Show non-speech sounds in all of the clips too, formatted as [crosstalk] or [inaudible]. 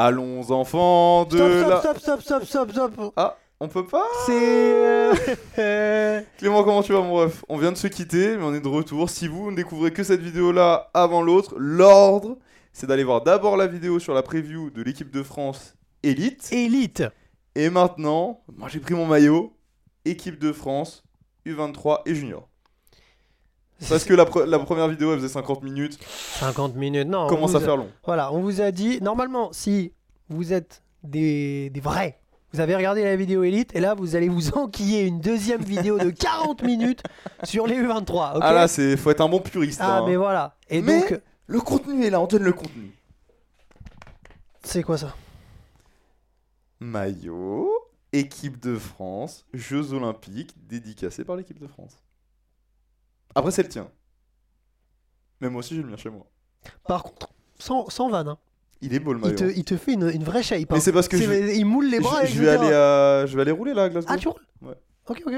Allons enfants de Stop, la... stop, stop, stop, stop, stop, stop. Ah, on peut pas C'est. euh, [laughs] Clément, comment tu vas mon ref? On vient de se quitter, mais on est de retour. Si vous ne découvrez que cette vidéo-là avant l'autre, l'ordre, c'est d'aller voir d'abord la vidéo sur la preview de l'équipe de France Elite. Élite. Et maintenant, moi j'ai pris mon maillot, équipe de France, U23 et junior. Parce que la, pre- la première vidéo elle faisait 50 minutes, 50 minutes, non. on commence à a- faire long. Voilà, on vous a dit, normalement, si vous êtes des, des vrais, vous avez regardé la vidéo Elite, et là, vous allez vous [laughs] enquiller une deuxième vidéo de 40 minutes sur les U23. ok Ah là, c'est faut être un bon puriste. Ah, hein. mais voilà. Et Mais- donc, Le contenu est là, on donne le contenu. c'est quoi ça? Maillot, équipe de France, Jeux Olympiques, dédicacé par l'équipe de France. Après, c'est le tien. Mais moi aussi, j'ai le mien chez moi. Par contre, sans, sans vanne, hein. Il est beau le il, maillot. te, il te fait une, une vraie shape. Mais hein. c'est parce que C'est- je, vais- Il moule les bras. je, je vais etc. aller à... je vais aller rouler là à Glasgow. Ah, tu roules Ouais. Ok, ok.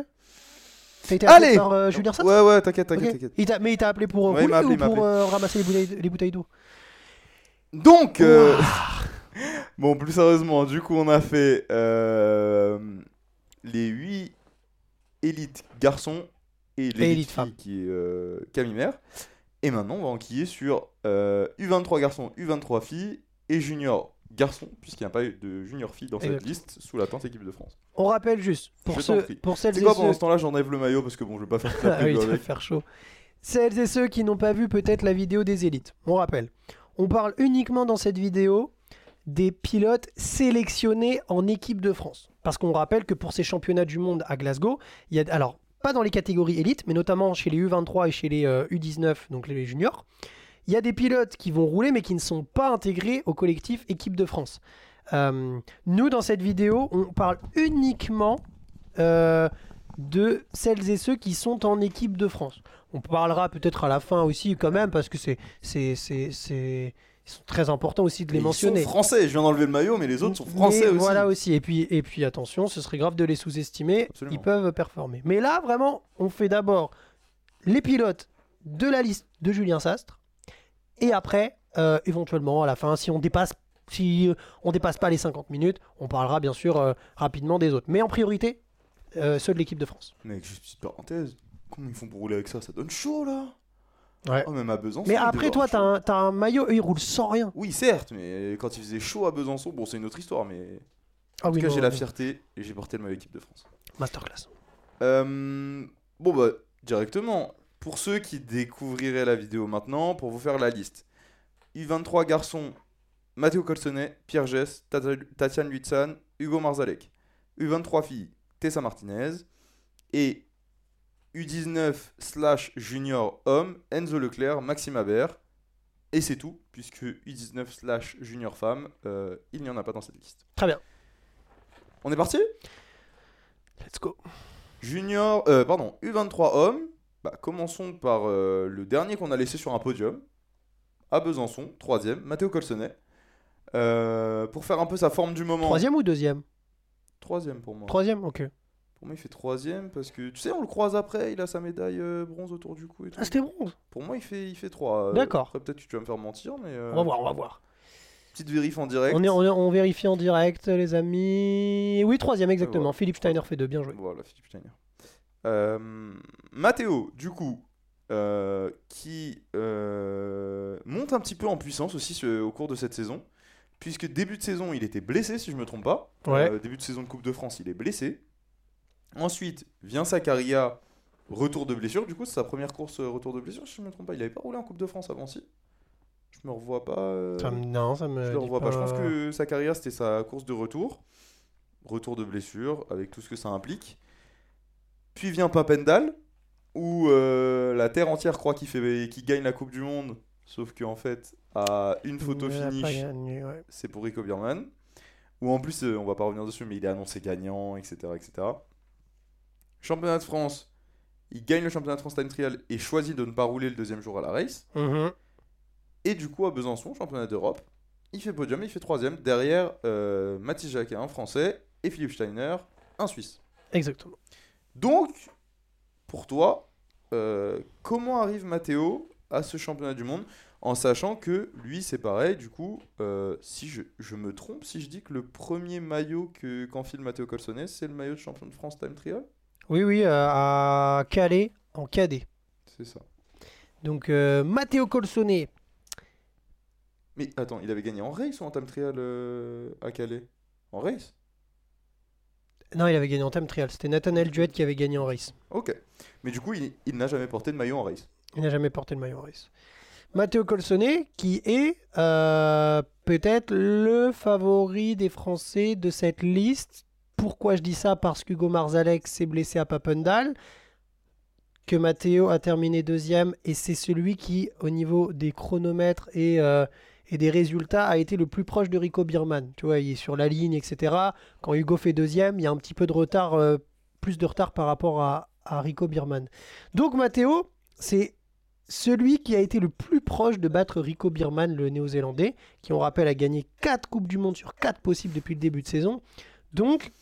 T'as été appelé Allez par euh, Julien Sass Ouais, ouais, t'inquiète, t'inquiète, Ok. t'inquiète. Il t'a- Mais il t'a appelé pour euh, Ouais, il m'a rouler appelé, il ou pour euh, ramasser les bouteilles, les bouteilles d'eau? Donc, euh, [laughs] bon, plus sérieusement, du coup, on a fait euh, les 8 élites garçons et élite l'élite fille qui est euh, Camille Mère. Et maintenant, on va enquiller sur euh, U23 garçons, U23 filles et junior garçons, puisqu'il n'y a pas eu de junior filles dans cette liste sous la tente équipe de France. On rappelle juste, pour, ceux, pour celles et quoi ceux... pendant ce temps-là, j'enlève le maillot parce que bon, je vais pas faire [laughs] Ah oui, avec. faire chaud. Celles et ceux qui n'ont pas vu peut-être la vidéo des élites, on rappelle. On parle uniquement dans cette vidéo des pilotes sélectionnés en équipe de France. Parce qu'on rappelle que pour ces championnats du monde à Glasgow, il y a alors pas dans les catégories élites, mais notamment chez les U23 et chez les euh, U19, donc les juniors, il y a des pilotes qui vont rouler mais qui ne sont pas intégrés au collectif équipe de France. Euh, nous, dans cette vidéo, on parle uniquement euh, de celles et ceux qui sont en équipe de France. On parlera peut-être à la fin aussi quand même parce que c'est ils sont très importants aussi de les Et mentionner. Ils sont français, je viens d'enlever le maillot, mais les autres sont français Mais aussi. Voilà aussi. Et puis, et puis attention, ce serait grave de les sous-estimer. Ils peuvent performer. Mais là, vraiment, on fait d'abord les pilotes de la liste de Julien Sastre. Et après, euh, éventuellement, à la fin, si on dépasse, si euh, on dépasse pas les 50 minutes, on parlera bien sûr euh, rapidement des autres. Mais en priorité, euh, ceux de l'équipe de France. Mec, juste petite parenthèse. Comment ils font pour rouler avec ça? Ça donne chaud là? Ouais. Oh, même à Besançon. Mais après, toi, t'as un, t'as un maillot, eux, ils roulent sans rien. Oui, certes, mais quand il faisait chaud à Besançon, bon, c'est une autre histoire, mais. Ah En tout cas, non, j'ai la non. fierté et j'ai porté le maillot équipe de France. Masterclass. Euh, bon, bah, directement, pour ceux qui découvriraient la vidéo maintenant, pour vous faire la liste U23 garçons, Matteo Colsonnet, Pierre Gess, Tatiane Lutzan, Hugo Marzalek. U23 filles, Tessa Martinez. Et U19 slash junior homme, Enzo Leclerc, Maxime Habert. Et c'est tout, puisque U19 slash junior femme, euh, il n'y en a pas dans cette liste. Très bien. On est parti? Let's go. Junior, euh, pardon, U23 hommes. Bah, commençons par euh, le dernier qu'on a laissé sur un podium. À Besançon, troisième, Matteo Colsonnet. Pour faire un peu sa forme du moment. Troisième ou deuxième? Troisième pour moi. Troisième, ok. Pour moi, il fait troisième parce que, tu sais, on le croise après, il a sa médaille euh, bronze autour du cou et tout. Ah, c'était bronze. Pour moi, il fait, il fait trois. Euh, D'accord. Après, peut-être que tu vas me faire mentir, mais... euh, On va voir, on va voir. Petite vérif en direct. On, est, on, est- on vérifie en direct, les amis. Oui, troisième, exactement. voilà. Philippe Steiner fait deux, bien joué. Voilà, Philippe Steiner. Euh, Matteo, du coup, euh, qui euh, monte un petit peu en puissance aussi ce- au cours de cette saison. Puisque début de saison, il était blessé, si je ne me trompe pas. Ouais. Début de saison de Coupe de France, il est blessé. Ensuite, vient Sakaria, retour de blessure. Du coup, c'est sa première course euh, retour de blessure, si je ne me trompe pas. Il n'avait pas roulé en Coupe de France avant, si? Je me revois pas. euh, Ça me- non, ça me. je le revois pas. Je pense que sa carrière, c'était sa course de retour. Retour de blessure, avec tout ce que ça implique. Puis vient Papendal, où euh, la terre entière croit qu'il fait, qu'il gagne la Coupe du Monde. Sauf qu'en fait, à une photo finish, ouais. c'est pour Rico Bierman. Ou en plus, on va pas revenir dessus, mais il est annoncé gagnant, etc. etc. Championnat de France, il gagne le championnat de France Time Trial et choisit de ne pas rouler le deuxième jour à la race. Mhm. Et du coup, à Besançon, championnat d'Europe, il fait podium, il fait troisième, derrière euh, Mathis Jacquet, un Français, et Philippe Steiner, un Suisse. Exactement. Donc, pour toi, euh, comment arrive Matteo à ce championnat du monde En sachant que lui, c'est pareil, du coup, euh, si je, je me trompe, si je dis que le premier maillot que qu'enfile Matteo Colsonnet, c'est le maillot de champion de France Time Trial? Oui, oui, euh, à Calais, en cadet. C'est ça. Donc, euh, Matteo Colsonnet, Mais attends, il avait gagné en race ou en Time Trial euh, à Calais? En race? Non, il avait gagné en time trial. C'était Nathanael Duet qui avait gagné en race. Ok. Mais du coup, il, il n'a jamais porté de maillot en race. Il n'a jamais porté le maillot en race. Matteo Colsonnet, qui est euh, peut-être le favori des Français de cette liste. Pourquoi je dis ça Parce qu'Hugo Marzalek s'est blessé à Papendal, que Matteo a terminé deuxième, et c'est celui qui, au niveau des chronomètres et, euh, des résultats, a été le plus proche de Rico Biermann. Tu vois, il est sur la ligne, etc. Quand Hugo fait deuxième, il y a un petit peu de retard, euh, plus de retard par rapport à, Rico Biermann. Donc Matteo, c'est celui qui a été le plus proche de battre Rico Biermann, le néo-zélandais, qui, on rappelle, a gagné 4 Coupes du Monde sur 4 possibles depuis le début de saison. Donc,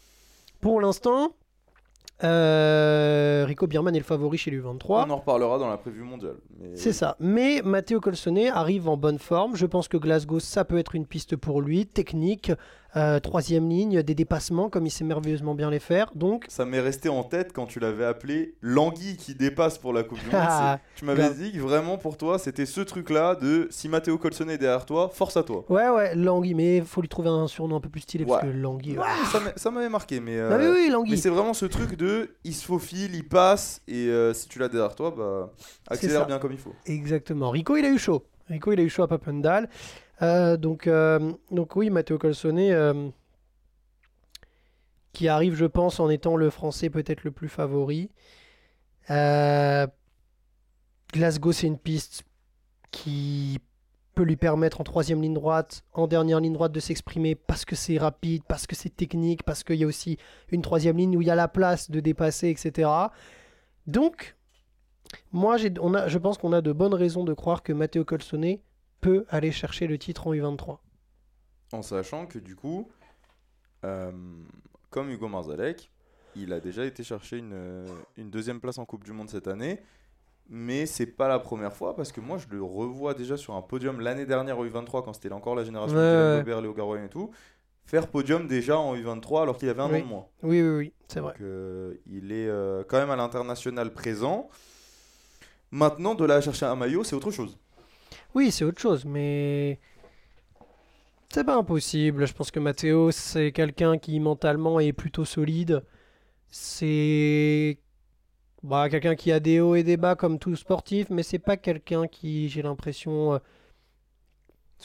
pour l'instant, euh, Rico Biermann est le favori chez l'U23. On en reparlera dans la prévue mondiale. mais- C'est ça. Mais Matteo Colsonnet arrive en bonne forme. Je pense que Glasgow, ça peut être une piste pour lui. Technique, euh, troisième ligne, des dépassements, comme il sait merveilleusement bien les faire. Donc, Ça m'est resté en tête quand tu l'avais appelé l'anguille qui dépasse pour la Coupe du Monde. Ah, tu m'avais grave. dit que vraiment pour toi, c'était ce truc-là de si Matteo Colsonnet est derrière toi, force à toi. ouais, ouais, Langui. Mais il faut lui trouver un surnom un peu plus stylé parce Ouais. que Langui. Ouais, ouais. ça m'a- ça m'avait marqué, mais, euh, Ah oui, mais c'est vraiment ce truc de il se faufile, il passe, et euh, si tu l'as derrière toi, bah, accélère bien comme il faut. Exactement. Rico, il a eu chaud. Rico, il a eu chaud à Papendal. Euh, donc, euh, donc oui, Matteo Colsonnet, euh, qui arrive, je pense, en étant le Français peut-être le plus favori. Glasgow, c'est une piste qui peut lui permettre en troisième ligne droite, en dernière ligne droite de s'exprimer parce que c'est rapide, parce que c'est technique, parce qu'il y a aussi une troisième ligne où il y a la place de dépasser, etc. Donc, moi, on a, je pense qu'on a de bonnes raisons de croire que Matteo Colsonnet peut aller chercher le titre en U23. En sachant que du coup, euh, comme Hugo Marzalek, il a déjà été chercher une, euh, une deuxième place en Coupe du Monde cette année. Mais c'est pas la première fois parce que moi je le revois déjà sur un podium l'année dernière au U23 quand c'était encore la génération Ouais, de ouais. Gobert, Léo Garoyan et tout. Faire podium déjà en U23 alors qu'il avait un Oui. an de moins. Oui, oui, oui, c'est vrai. Donc, euh, il est euh, quand même à l'international présent. Maintenant, de là à chercher un maillot, c'est autre chose. Oui, c'est autre chose, mais c'est pas impossible. Je pense que Matteo, c'est quelqu'un qui mentalement est plutôt solide. C'est bah, quelqu'un qui a des hauts et des bas comme tout sportif, mais c'est pas quelqu'un qui, j'ai l'impression, euh,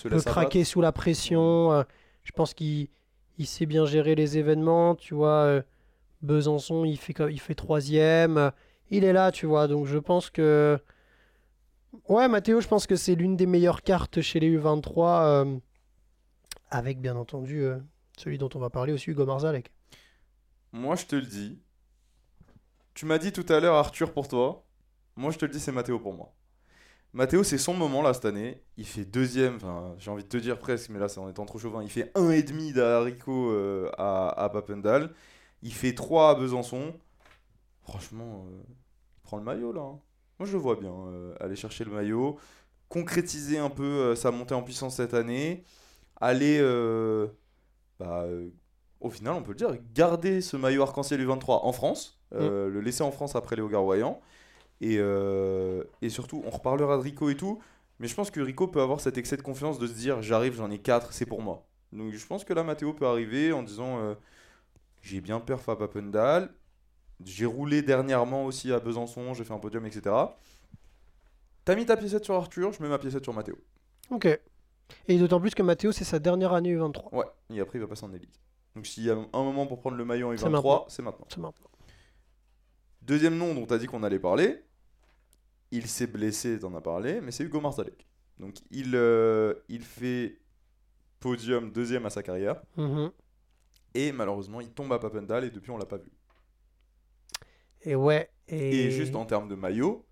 peut craquer sous la pression. euh, je pense qu'il il sait bien gérer les événements. Tu vois, euh, Besançon, il fait, il fait troisième. il est là, tu vois. Donc je pense que. Ouais, Mathéo, je pense que c'est l'une des meilleures cartes chez les U23. euh, avec bien entendu euh, celui dont on va parler aussi, Hugo Marzalek. Moi, je te le dis. Tu m'as dit tout à l'heure Arthur pour toi. Moi, je te le dis, c'est Mathéo pour moi. Mathéo, c'est son moment là cette année. Il fait deuxième, j'ai envie de te dire presque, mais là, c'est en étant trop chauvin. Il fait un et demi d'Arico euh, à, Papendal. Il fait 3 à Besançon. Franchement, euh, il prend le maillot là. hein. Moi, je le vois bien euh, aller chercher le maillot, concrétiser un peu euh, sa montée en puissance cette année, aller euh, bah, au final, on peut le dire, garder ce maillot arc-en-ciel U23 en France, euh, le laisser en France après Léo Garoyan. Et, euh, et surtout, on reparlera de Rico et tout, mais je pense que Rico peut avoir cet excès de confiance de se dire j'arrive, j'en ai 4, c'est pour moi. Donc je pense que là, Mathéo peut arriver en disant euh, j'ai bien perf à Papendal, j'ai roulé dernièrement aussi à Besançon, j'ai fait un podium, etc. T'as mis ta piécette sur Arthur, je mets ma piécette sur Mathéo. Ok. Et d'autant plus que Mathéo, c'est sa dernière année U23. Ouais, et après il va passer en élite. Donc s'il y a un moment pour prendre le maillot en C'est maintenant. U23, c'est maintenant. C'est maintenant. Deuxième nom dont tu as dit qu'on allait parler, il s'est blessé, t'en as parlé, mais c'est Hugo Marzalek. Donc il, euh, il fait podium deuxième à sa carrière, Mhm. et malheureusement il tombe à Papendal et depuis on l'a pas vu. Et ouais. Et, Et, juste en termes de maillot,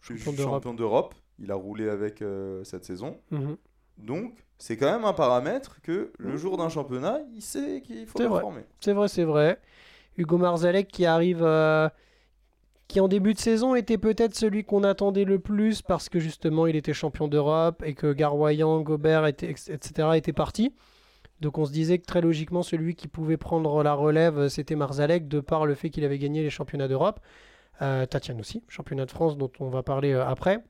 Champion d'Europe. il a roulé avec euh, cette saison. Mhm. Donc c'est quand même un paramètre que le jour d'un championnat, il sait qu'il faut performer. C'est vrai, c'est vrai. Hugo Marzalek qui arrive, euh, qui en début de saison était peut-être celui qu'on attendait le plus parce que justement il était champion d'Europe et que Garwayan, Gobert, était, etc. étaient partis. Donc on se disait que très logiquement celui qui pouvait prendre la relève c'était Marzalek de par le fait qu'il avait gagné les championnats d'Europe. Euh, Tatiane aussi, championnat de France dont on va parler euh, après.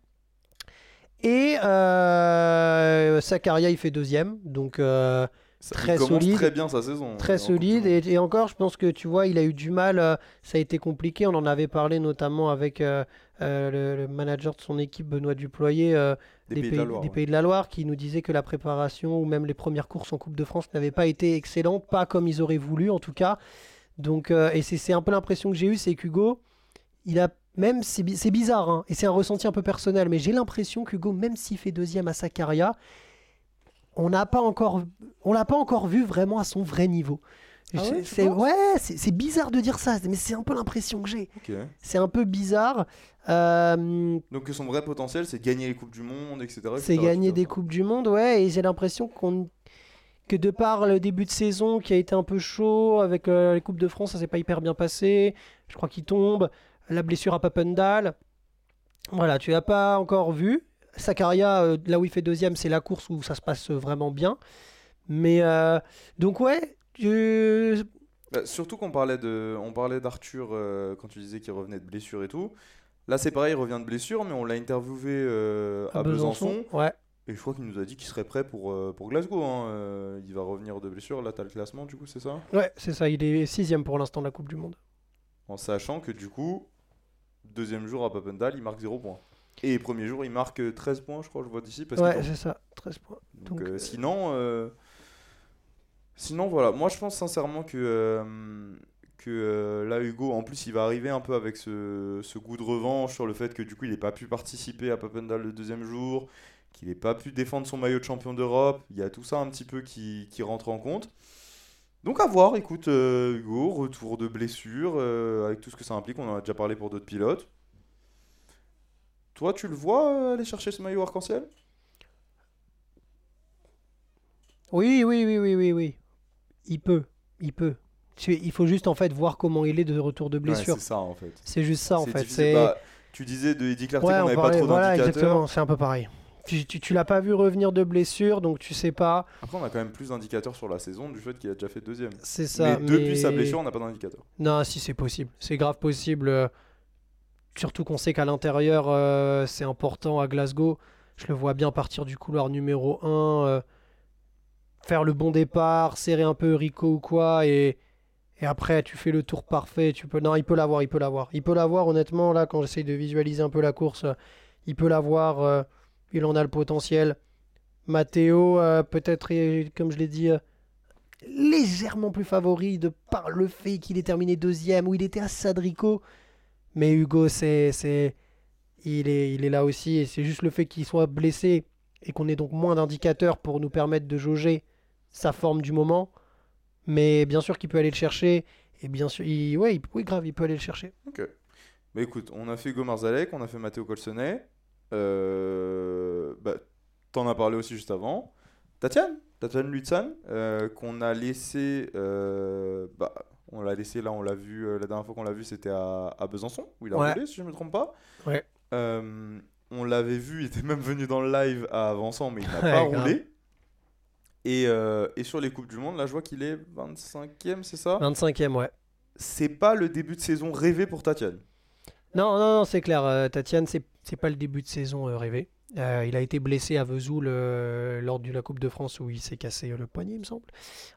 Et euh, Sakaria il fait deuxième, donc euh, Ça- Très il solide. Très bien sa saison. très Coupe du solide. Et, et encore, je pense que tu vois, il a eu du mal. euh, ça a été compliqué. On en avait parlé notamment avec euh, euh, le, le manager de son équipe, Benoît Duployer, Des, pays, de la Loire. des ouais. Pays de la Loire, qui nous disait que la préparation ou même les premières courses en Coupe de France n'avaient pas été excellentes, pas comme ils auraient voulu en tout cas. Donc, et c'est un peu l'impression que j'ai eue, c'est qu'Hugo, il a même, c'est bizarre, hein, et c'est un ressenti un peu personnel, mais j'ai l'impression qu'Hugo, même s'il fait deuxième à Sakaria, on n'a pas encore, on l'a pas encore vu vraiment à son vrai niveau. Ah ouais, C'est- ouais, c'est bizarre de dire ça, mais c'est un peu l'impression que j'ai. C'est un peu bizarre. Euh, Donc que son vrai potentiel, c'est gagner les coupes du monde, etc. c'est gagner etc. des coupes du monde, ouais, et j'ai l'impression qu'on que de par le début de saison qui a été un peu chaud avec euh, les coupes de France, ça s'est pas hyper bien passé. Je crois qu'il tombe, la blessure à Papendal. Voilà, tu l'as pas encore vu. Sakaria, euh, là où il fait deuxième, c'est la course où ça se passe vraiment bien. Mais euh, donc ouais, tu- Bah, surtout qu'on parlait de, on parlait d'Arthur euh, quand tu disais qu'il revenait de blessure et tout. Là, c'est pareil, il revient de blessure, mais on l'a interviewé euh, à, Besançon. ouais. Et je crois qu'il nous a dit qu'il serait prêt pour, pour Glasgow. hein. Il va revenir de blessure. Là, t'as le classement, du coup, c'est ça? Ouais, c'est ça, il est sixième pour l'instant de la Coupe du Monde. En sachant que, du coup, deuxième jour à Papendal, il marque 0 points. Et premier jour, il marque euh, 13 points, je crois, je vois d'ici. Ouais, c'est ça, 13 points. Donc, Donc, euh, euh, sinon, euh, sinon voilà. Moi, je pense sincèrement que euh, que euh, là, Hugo, en plus, il va arriver un peu avec ce, ce goût de revanche sur le fait que du coup, il n'ait pas pu participer à Papendal le deuxième jour, qu'il n'ait pas pu défendre son maillot de champion d'Europe. Il y a tout ça un petit peu qui, qui rentre en compte. Donc à voir, écoute, euh, Hugo, retour de blessure, euh, avec tout ce que ça implique, on en a déjà parlé pour d'autres pilotes. Toi, tu le vois euh, aller chercher ce maillot arc-en-ciel? Oui, oui, oui, oui, oui, oui. Il peut, il peut. Il faut juste en fait voir comment il est de retour de blessure. Ouais, c'est ça en fait. c'est juste ça en fait. Bah, tu disais de Eddie Clarté ouais, qu'on on n'avait pas trop voilà, d'indicateurs. exactement. C'est un peu pareil. Tu, tu, tu l'as pas vu revenir de blessure, donc tu sais pas. Après, on a quand même plus d'indicateurs sur la saison du fait qu'il a déjà fait deuxième. C'est ça. mais depuis mais- sa blessure, on n'a pas d'indicateur. Non, si c'est possible. C'est grave possible. Surtout qu'on sait qu'à l'intérieur, euh, c'est important à Glasgow. Je le vois bien partir du couloir numéro 1, euh, faire le bon départ, serrer un peu Rico ou quoi, et, après tu fais le tour parfait. Tu peux... Non, il peut l'avoir, il peut l'avoir. Il peut l'avoir, honnêtement, là, quand j'essaye de visualiser un peu la course, euh, il peut l'avoir. il en a le potentiel. Matteo, peut-être, comme je l'ai dit, légèrement plus favori de par le fait qu'il ait terminé deuxième, où il était à Sadrico. Mais Hugo, c'est, c'est, il, est, il est là aussi, c'est juste le fait qu'il soit blessé et qu'on ait donc moins d'indicateurs pour nous permettre de jauger sa forme du moment. Mais bien sûr qu'il peut aller le chercher, et bien sûr, oui, grave, il peut aller le chercher. Ok. Bah écoute, on a fait Hugo Marzalek, on a fait Matteo Colsonnet. Euh, bah, T'en as parlé aussi juste avant. Tatiane, Tatiane Lutzan, euh, qu'on a laissé. euh, bah, on l'a laissé là, on l'a vu. euh, la dernière fois qu'on l'a vu, c'était à, à Besançon, où il a Ouais. roulé, si je ne me trompe pas. Ouais. Euh, on l'avait vu, il était [laughs] même venu dans le live à Avançant, mais il n'a pas roulé. Et, euh, et sur les Coupes du Monde, là, je vois qu'il est 25e, c'est ça? 25e, ouais. C'est pas le début de saison rêvé pour Tatiane? Non, non, non, c'est clair. Tatiane, c'est, pas le début de saison rêvé. Euh, il a été blessé à Vesoul euh, lors de la Coupe de France où il s'est cassé euh, le poignet, il me semble.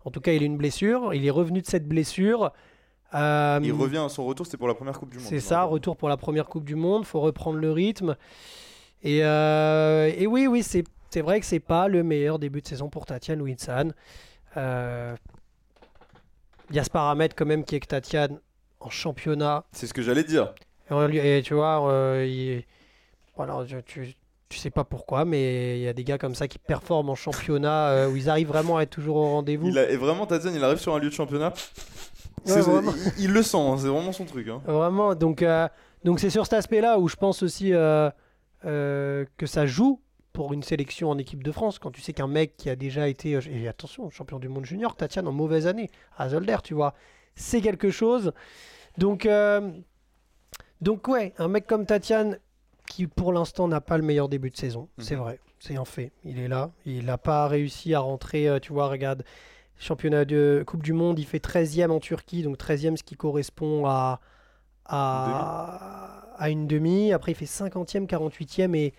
En tout cas, il a une blessure. Il est revenu de cette blessure. Euh, Il revient à son retour, c'était pour la première Coupe du Monde. C'est ça, retour pour la première Coupe du Monde, faut reprendre le rythme. Et, et oui, oui, c'est c'est vrai que c'est pas le meilleur début de saison pour Tatiane Winsan. Il y a ce paramètre quand même qui est que Tatiane en championnat. C'est ce que j'allais dire. Et, on lui- et tu vois, il- voilà, tu, tu sais pas pourquoi, mais il y a des gars comme ça qui performent en championnat euh, où ils arrivent vraiment à être toujours au rendez-vous. Il a- et vraiment, Tatiane, il arrive sur un lieu de championnat. Ouais, C'est- vraiment. il, il le sent, hein, c'est vraiment son truc. hein. Vraiment, donc euh, donc c'est sur cet aspect-là où je pense aussi euh, que ça joue pour une sélection en équipe de France. Quand tu sais qu'un mec qui a déjà été, et attention, champion du monde junior, Tatiane en mauvaise année, à Zolder, tu vois, c'est quelque chose. Donc, Donc ouais, un mec comme Tatiane, qui pour l'instant n'a pas le meilleur début de saison, c'est Mhm. vrai, c'est un fait. Il est là, il n'a pas réussi à rentrer, euh, tu vois, regarde, championnat de Coupe du Monde, il fait 13e en Turquie, donc 13e ce qui correspond à, à, à une demi. Après il fait 50e, 48e et,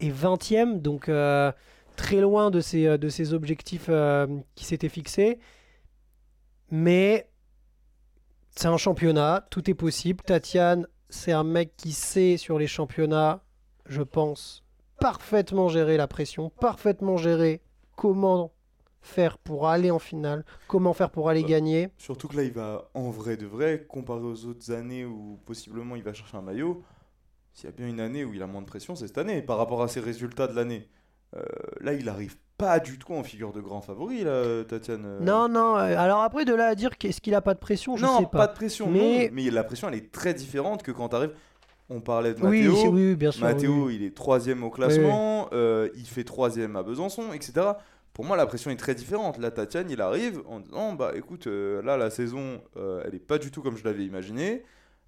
et 20e, donc euh, très loin de ses, euh, de ses objectifs euh, qui s'étaient fixés. Mais c'est un championnat, tout est possible. Tatiane, c'est un mec qui sait sur les championnats, je pense, parfaitement gérer la pression, parfaitement gérer comment faire pour aller en finale, comment faire pour aller Bah. gagner. Surtout que là, il va en vrai de vrai, comparé aux autres années où possiblement il va chercher un maillot. S'il y a bien une année où il a moins de pression, c'est cette année par rapport à ses résultats de l'année. Euh, là, il arrive pas du tout en figure de grand favori, là, Tatiane. euh. Non, non, euh, alors après de là à dire qu'est-ce qu'il a pas de pression, je non, sais pas. de pression, Mais- mais... mais la pression, elle est très différente que quand t'arrives. On parlait de c'est- oui, oui, bien sûr. Mathéo, oui. il est troisième au classement, euh, il fait troisième à Besançon, etc. Pour moi, la pression est très différente. Là, Tatiane, il arrive en disant Bah écoute, euh, là, la saison, euh, elle est pas du tout comme je l'avais imaginé.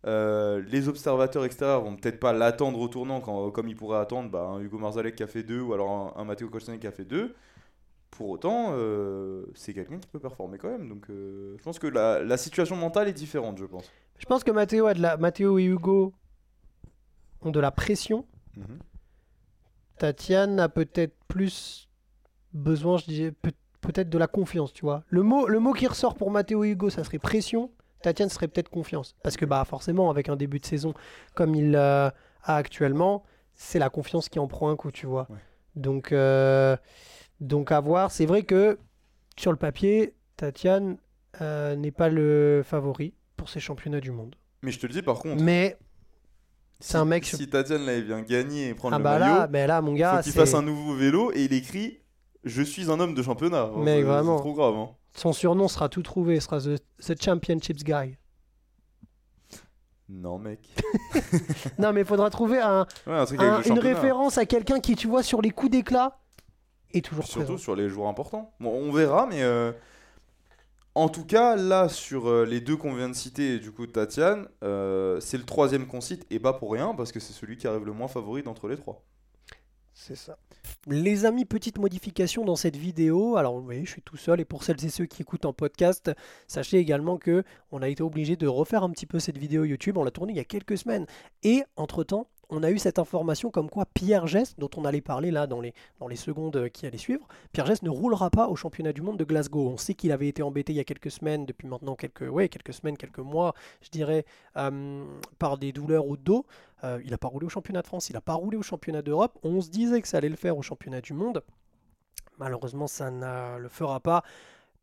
Euh, les observateurs extérieurs vont peut-être pas l'attendre au tournant quand, comme ils pourraient attendre bah, un Hugo Marzalek qui a fait deux ou alors un, un Matteo Colsonnet qui a fait deux. Pour autant, euh, c'est quelqu'un qui peut performer quand même. Donc, euh, je pense que la, la situation mentale est différente, je pense. Je pense que Matteo, a de la... Matteo et Hugo ont de la pression. Mhm. Tatiane a peut-être plus besoin, je disais, peut- peut-être de la confiance, tu vois. Le mot, le mot qui ressort pour Matteo et Hugo, ça serait pression. Tatiane serait peut-être confiance. Parce que bah forcément, avec un début de saison comme il euh, a actuellement, c'est la confiance qui en prend un coup, tu vois. Ouais. Donc, euh, donc à voir. C'est vrai que sur le papier, Tatiane euh, n'est pas le favori pour ces championnats du monde. Mais je te le dis, par contre, Mais c'est si, un mec- si Tatiane là, il vient gagner et prendre ah le bah maillot, là, mais là, mon gars, faut qu'il fasse un nouveau vélo et il écrit Je suis un homme de championnat. Mais vraiment. C'est trop grave. Hein. Son surnom sera tout trouvé. Sera the, the Championships Guy. Non, mec. [laughs] non, mais il faudra trouver un- Ouais, un truc un- avec le une référence à quelqu'un qui, tu vois, sur les coups d'éclat est toujours Surtout présent. sur les joueurs importants. Bon, on verra, mais euh, en tout cas, là, sur euh, les deux qu'on vient de citer, du coup, Tatiane, euh, c'est le troisième qu'on cite, et pas pour rien, parce que c'est celui qui arrive le moins favori d'entre les trois. C'est ça. Les amis, petite modification dans cette vidéo. Alors, voyez, je suis tout seul et pour celles et ceux qui écoutent en podcast, sachez également que on a été obligé de refaire un petit peu cette vidéo YouTube. On l'a tournée il y a quelques semaines et entre-temps, on a eu cette information comme quoi Pierre Gess, dont on allait parler là dans les, secondes qui allaient suivre, Pierre Gess ne roulera pas au championnat du monde de Glasgow. On sait qu'il avait été embêté il y a quelques semaines, depuis maintenant quelques, ouais, quelques semaines, quelques mois, je dirais, euh, par des douleurs au dos. Euh, il n'a pas roulé au championnat de France, il n'a pas roulé au championnat d'Europe. On se disait que ça allait le faire au championnat du monde. Malheureusement, ça ne le fera pas.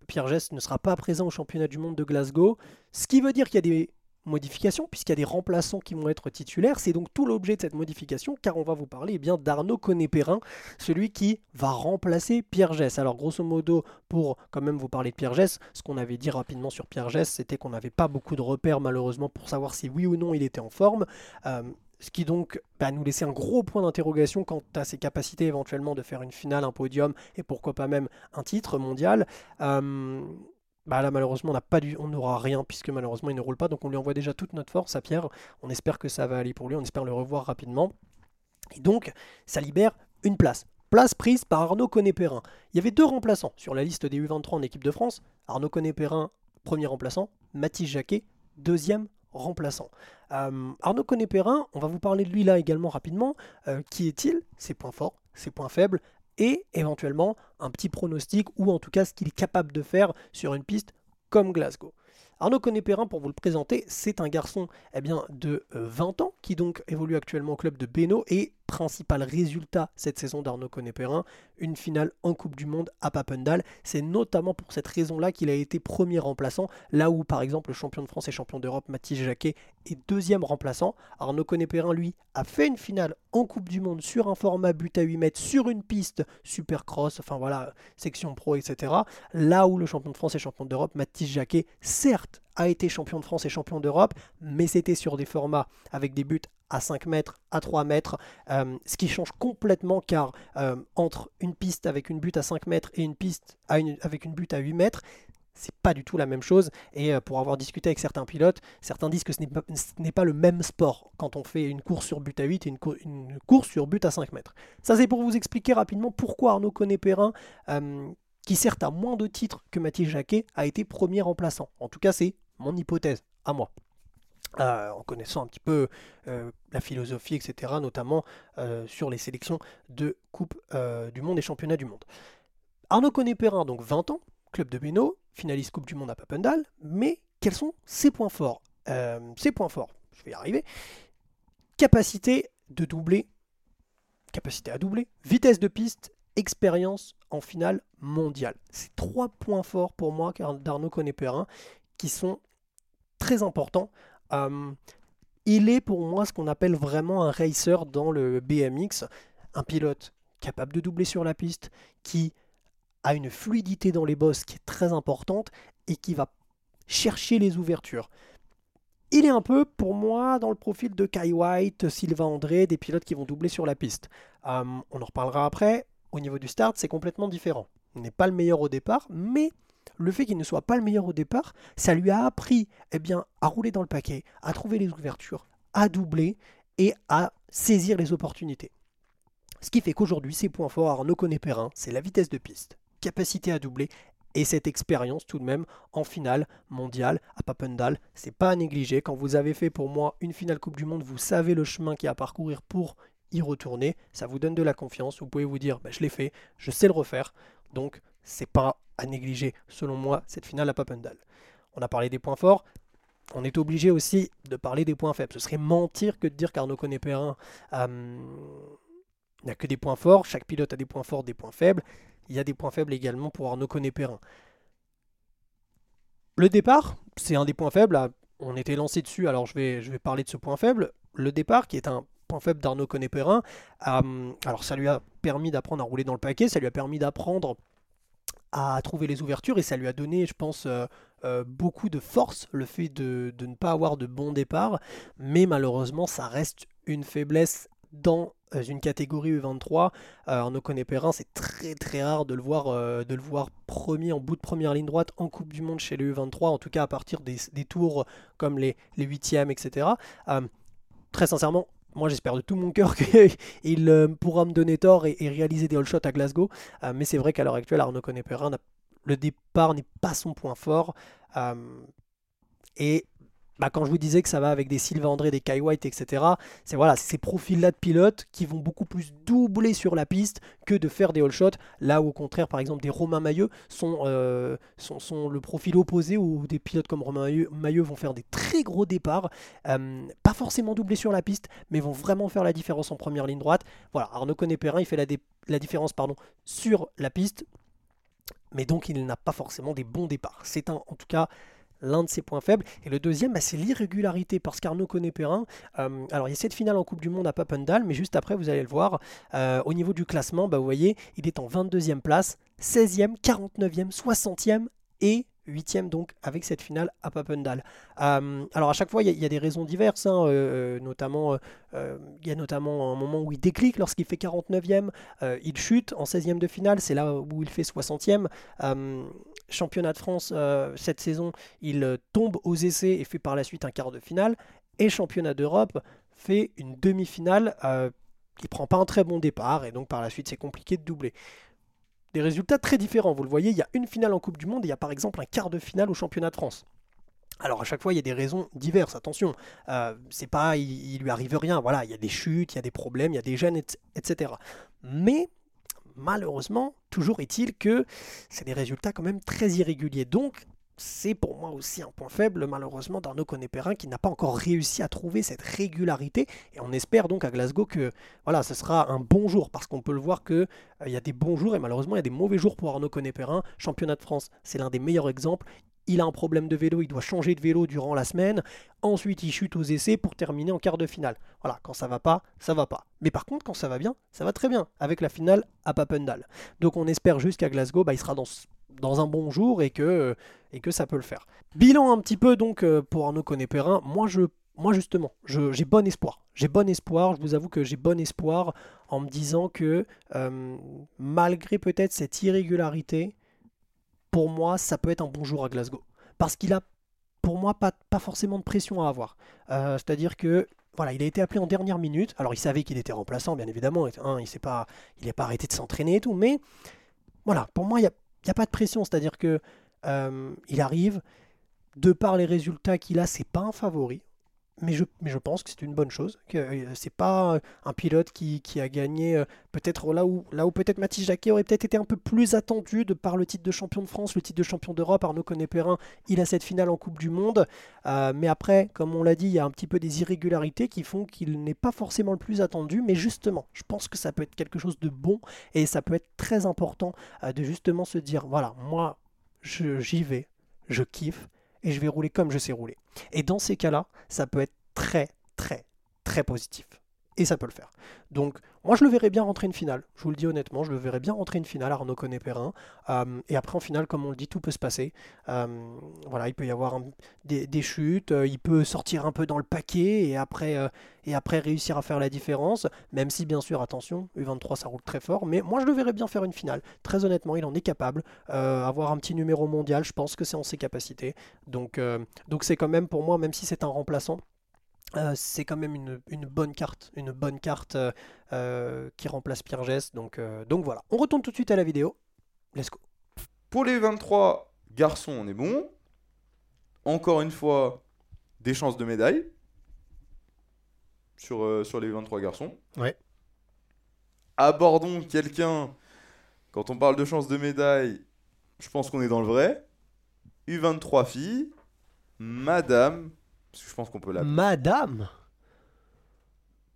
Pierre Gess ne sera pas présent au championnat du monde de Glasgow. Ce qui veut dire qu'il y a des modifications, puisqu'il y a des remplaçants qui vont être titulaires. C'est donc tout l'objet de cette modification, car on va vous parler eh d'Arnaud Conné-Perrin, celui qui va remplacer Pierre Gess. Alors grosso modo, pour quand même vous parler de Pierre Gess, ce qu'on avait dit rapidement sur Pierre Gess, c'était qu'on n'avait pas beaucoup de repères malheureusement pour savoir si oui ou non il était en forme. Euh, ce qui donc bah, nous laissait un gros point d'interrogation quant à ses capacités éventuellement de faire une finale, un podium et pourquoi pas même un titre mondial. Euh, bah là malheureusement on n'a pas du, on n'aura rien puisque malheureusement il ne roule pas donc on lui envoie déjà toute notre force à Pierre. On espère que ça va aller pour lui, on espère le revoir rapidement. Et donc ça libère une place. Place prise par Arnaud Conné-Perrin. Il y avait deux remplaçants sur la liste des U23 en équipe de France. Arnaud Conné-Perrin, premier remplaçant. Mathis Jacquet, deuxième remplaçant. Euh, Arnaud Conné-Perrin, on va vous parler de lui là également rapidement. Euh, qui est-il? Ses points forts, ses points faibles et éventuellement un petit pronostic ou en tout cas ce qu'il est capable de faire sur une piste comme Glasgow. Arnaud Conné-Perrin, pour vous le présenter, c'est un garçon eh bien, de euh, 20 ans qui donc évolue actuellement au club de Beno et principal résultat cette saison d'Arnaud Conné-Perrin, une finale en Coupe du Monde à Papendal. C'est notamment pour cette raison-là qu'il a été premier remplaçant, là où par exemple le champion de France et champion d'Europe Mathis Jacquet est deuxième remplaçant. Arnaud Conné-Perrin, lui, a fait une finale en Coupe du Monde sur un format but à 8 mètres, sur une piste supercross, enfin voilà, section pro, etc. Là où le champion de France et champion d'Europe Mathis Jacquet, certes, a été champion de France et champion d'Europe, mais c'était sur des formats avec des buts à 5 mètres, à 3 mètres, euh, ce qui change complètement car euh, entre une piste avec une butte à 5 mètres et une piste avec une butte à 8 mètres, c'est pas du tout la même chose. Et euh, pour avoir discuté avec certains pilotes, certains disent que ce n'est pas, le même sport quand on fait une course sur but à 8 et une, course sur but à 5 mètres. Ça, c'est pour vous expliquer rapidement pourquoi Arnaud Connet-Perrin, qui certes a moins de titres que Mathis Jacquet, a été premier remplaçant. En tout cas, c'est mon hypothèse, à moi. Euh, en connaissant un petit peu la philosophie, etc., notamment sur les sélections de Coupe du Monde et Championnat du Monde. Arnaud Connet-Perrin, donc 20 ans, club de Beno, finaliste Coupe du Monde à Papendal, mais quels sont ses points forts? Euh, Ses points forts, je vais y arriver. Capacité de doubler, capacité à doubler, vitesse de piste, expérience en finale mondiale. C'est trois points forts pour moi d'Arnaud Connet-Perrin qui sont très importants. Euh, il est pour moi ce qu'on appelle vraiment un racer dans le BMX, un pilote capable de doubler sur la piste, qui a une fluidité dans les bosses qui est très importante et qui va chercher les ouvertures. Il est un peu, pour moi, dans le profil de Kai White, Sylvain André, des pilotes qui vont doubler sur la piste. Euh, on en reparlera après. Au niveau du start, c'est complètement différent. Il n'est pas le meilleur au départ, mais le fait qu'il ne soit pas le meilleur au départ, ça lui a appris eh bien, à rouler dans le paquet, à trouver les ouvertures, à doubler et à saisir les opportunités. Ce qui fait qu'aujourd'hui, ses points forts, Arnaud Connet-Perrin, c'est la vitesse de piste capacité à doubler et cette expérience tout de même en finale mondiale à Papendal. C'est pas à négliger. Quand vous avez fait pour moi une finale Coupe du Monde, vous savez le chemin qu'il y a à parcourir pour y retourner. Ça vous donne de la confiance. Vous pouvez vous dire, bah, je l'ai fait, je sais le refaire. Donc c'est pas à négliger, selon moi, cette finale à Papendal. On a parlé des points forts. On est obligé aussi de parler des points faibles. Ce serait mentir que de dire qu'Arnaud Connet-Perrin euh, n'a que des points forts. Chaque pilote a des points forts, des points faibles il y a des points faibles également pour Arnaud Connet-Perrin. Le départ, c'est un des points faibles. On était lancé dessus, alors je vais, parler de ce point faible. Le départ, qui est un point faible d'Arnaud Connet-Perrin, euh, alors ça lui a permis d'apprendre à rouler dans le paquet, ça lui a permis d'apprendre à trouver les ouvertures et ça lui a donné, je pense, euh, euh, beaucoup de force, le fait de, de, ne pas avoir de bon départ. Mais malheureusement, ça reste une faiblesse dans euh, une catégorie U23. Euh, Arnaud Connet-Perrin, c'est très très rare de le, voir, de le voir premier en bout de première ligne droite en Coupe du Monde chez les U23, en tout cas à partir des, tours comme les, les 8e, etc. très sincèrement, moi j'espère de tout mon cœur [laughs] qu'il pourra me donner tort et, réaliser des all shots à Glasgow. mais c'est vrai qu'à l'heure actuelle, Arnaud Connet-Perrin, le départ n'est pas son point fort. et bah, quand je vous disais que ça va avec des Sylvain André, des Kai White, etc., c'est voilà, ces profils-là de pilotes qui vont beaucoup plus doubler sur la piste que de faire des all shots. Là où au contraire, par exemple, des Romain Mailleux sont, euh, sont, le profil opposé où des pilotes comme Romain Mailleux vont faire des très gros départs, euh, pas forcément doubler sur la piste, mais vont vraiment faire la différence en première ligne droite. Voilà, Arnaud Connet-Perrin, il fait la, la différence pardon, sur la piste, mais donc il n'a pas forcément des bons départs. C'est en tout cas l'un de ses points faibles. Et le deuxième, bah, c'est l'irrégularité, parce qu'Arnaud connaît Perrin. Euh, alors, il y a cette finale en Coupe du Monde à Papendal, mais juste après, vous allez le voir, euh, au niveau du classement, bah, vous voyez, il est en 22e place, 16e, 49e, 60e et 8 donc avec cette finale à Papendal. Euh, alors à chaque fois il y, a des raisons diverses, hein, notamment il y a notamment un moment où il déclic lorsqu'il fait 49e, il chute en 16e de finale, c'est là où il fait 60e championnat de France euh, cette saison, il euh, tombe aux essais et fait par la suite un quart de finale. Et championnat d'Europe fait une demi-finale euh, qui prend pas un très bon départ et donc par la suite c'est compliqué de doubler. Des résultats très différents, vous le voyez, il y a une finale en Coupe du Monde et il y a par exemple un quart de finale au championnat de France. Alors à chaque fois, il y a des raisons diverses. Attention, c'est pas, il, il, lui arrive rien. Voilà, il y a des chutes, il y a des problèmes, il y a des gènes, etc. Mais malheureusement, toujours est-il que c'est des résultats quand même très irréguliers. Donc, c'est pour moi aussi un point faible, malheureusement, d'Arnaud Connet-Perrin qui n'a pas encore réussi à trouver cette régularité. Et on espère donc à Glasgow que voilà, ce sera un bon jour, parce qu'on peut le voir qu'il euh, y a des bons jours et malheureusement il y a des mauvais jours pour Arnaud Connet-Perrin. Championnat de France, c'est l'un des meilleurs exemples il a un problème de vélo, il doit changer de vélo durant la semaine. Ensuite, il chute aux essais pour terminer en quart de finale. Voilà, quand ça va pas, ça va pas. Mais par contre, quand ça va bien, ça va très bien, avec la finale à Papendal. Donc on espère jusqu'à Glasgow, bah, il sera dans, un bon jour et que, ça peut le faire. Bilan un petit peu donc euh, pour Arnaud je, moi justement, j'ai bon espoir. J'ai bon espoir, je vous avoue que j'ai bon espoir en me disant que euh, malgré peut-être cette irrégularité, pour moi, ça peut être un bon jour à Glasgow. Parce qu'il a, pour moi, pas, forcément de pression à avoir. Euh, C'est-à-dire que voilà, il a été appelé en dernière minute. Alors, il savait qu'il était remplaçant, bien évidemment. Hein, il s'est pas, n'est pas arrêté de s'entraîner et tout. Mais voilà, pour moi, il n'y a pas de pression. C'est-à-dire que euh, il arrive, de par les résultats qu'il a, c'est pas un favori. Mais je, mais je pense que c'est une bonne chose. Que euh, c'est pas un pilote qui, a gagné euh, peut-être là où, peut-être Mathis Jacquet aurait peut-être été un peu plus attendu de par le titre de champion de France, le titre de champion d'Europe. Arnaud Connet-Perrin, il a cette finale en Coupe du Monde. Euh, mais après, comme on l'a dit, il y a un petit peu des irrégularités qui font qu'il n'est pas forcément le plus attendu. Mais justement, je pense que ça peut être quelque chose de bon et ça peut être très important euh, de justement se dire voilà, moi, j'y vais, je kiffe et je vais rouler comme je sais rouler. Et dans ces cas-là, ça peut être très, très, très positif. Et ça peut le faire. Donc, moi, je le verrais bien rentrer une finale. Je vous le dis honnêtement, je le verrais bien rentrer une finale, Arnaud Connet-Perrin. Euh, et après, en finale, comme on le dit, tout peut se passer. Euh, voilà, il peut y avoir des, chutes, euh, il peut sortir un peu dans le paquet et après, et après réussir à faire la différence. Même si, bien sûr, attention, U23, ça roule très fort. Mais moi, je le verrais bien faire une finale. Très honnêtement, il en est capable. Avoir un petit numéro mondial, je pense que c'est en ses capacités. Donc c'est quand même pour moi, même si c'est un remplaçant, euh, c'est quand même une, une bonne carte, une bonne carte euh, euh, qui remplace Pierre Gess. Donc, euh, donc voilà, on retourne tout de suite à la vidéo. Let's go. Pour les 23 garçons, on est bon. Encore une fois, des chances de médaille sur, euh, sur les 23 garçons. Ouais. Abordons quelqu'un, quand on parle de chances de médaille, je pense qu'on est dans le vrai. U23 filles, Madame, parce que je pense qu'on peut l'appeler, Madame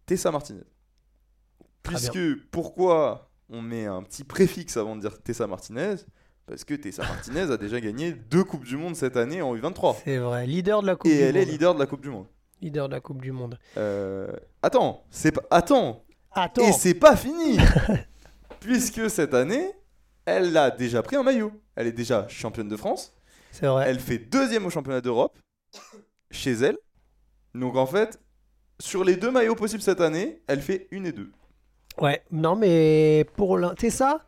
Tessa Martinez. Puisque, pourquoi on met un petit préfixe avant de dire Tessa Martinez? Parce que Tessa Martinez a déjà gagné deux Coupes du Monde cette année en U23. C'est vrai, leader de la Coupe Et du elle est Monde. leader de la Coupe du Monde. Leader de la Coupe du Monde. Euh, Attends, c'est pas... Attends, Attends, et c'est pas fini [laughs] Puisque cette année, elle a déjà pris un maillot. Elle est déjà championne de France. c'est vrai. Elle fait deuxième au championnat d'Europe chez elle. Donc en fait, sur les deux maillots possibles cette année, elle fait une et deux. Ouais, non mais pour l'un, c'est ça?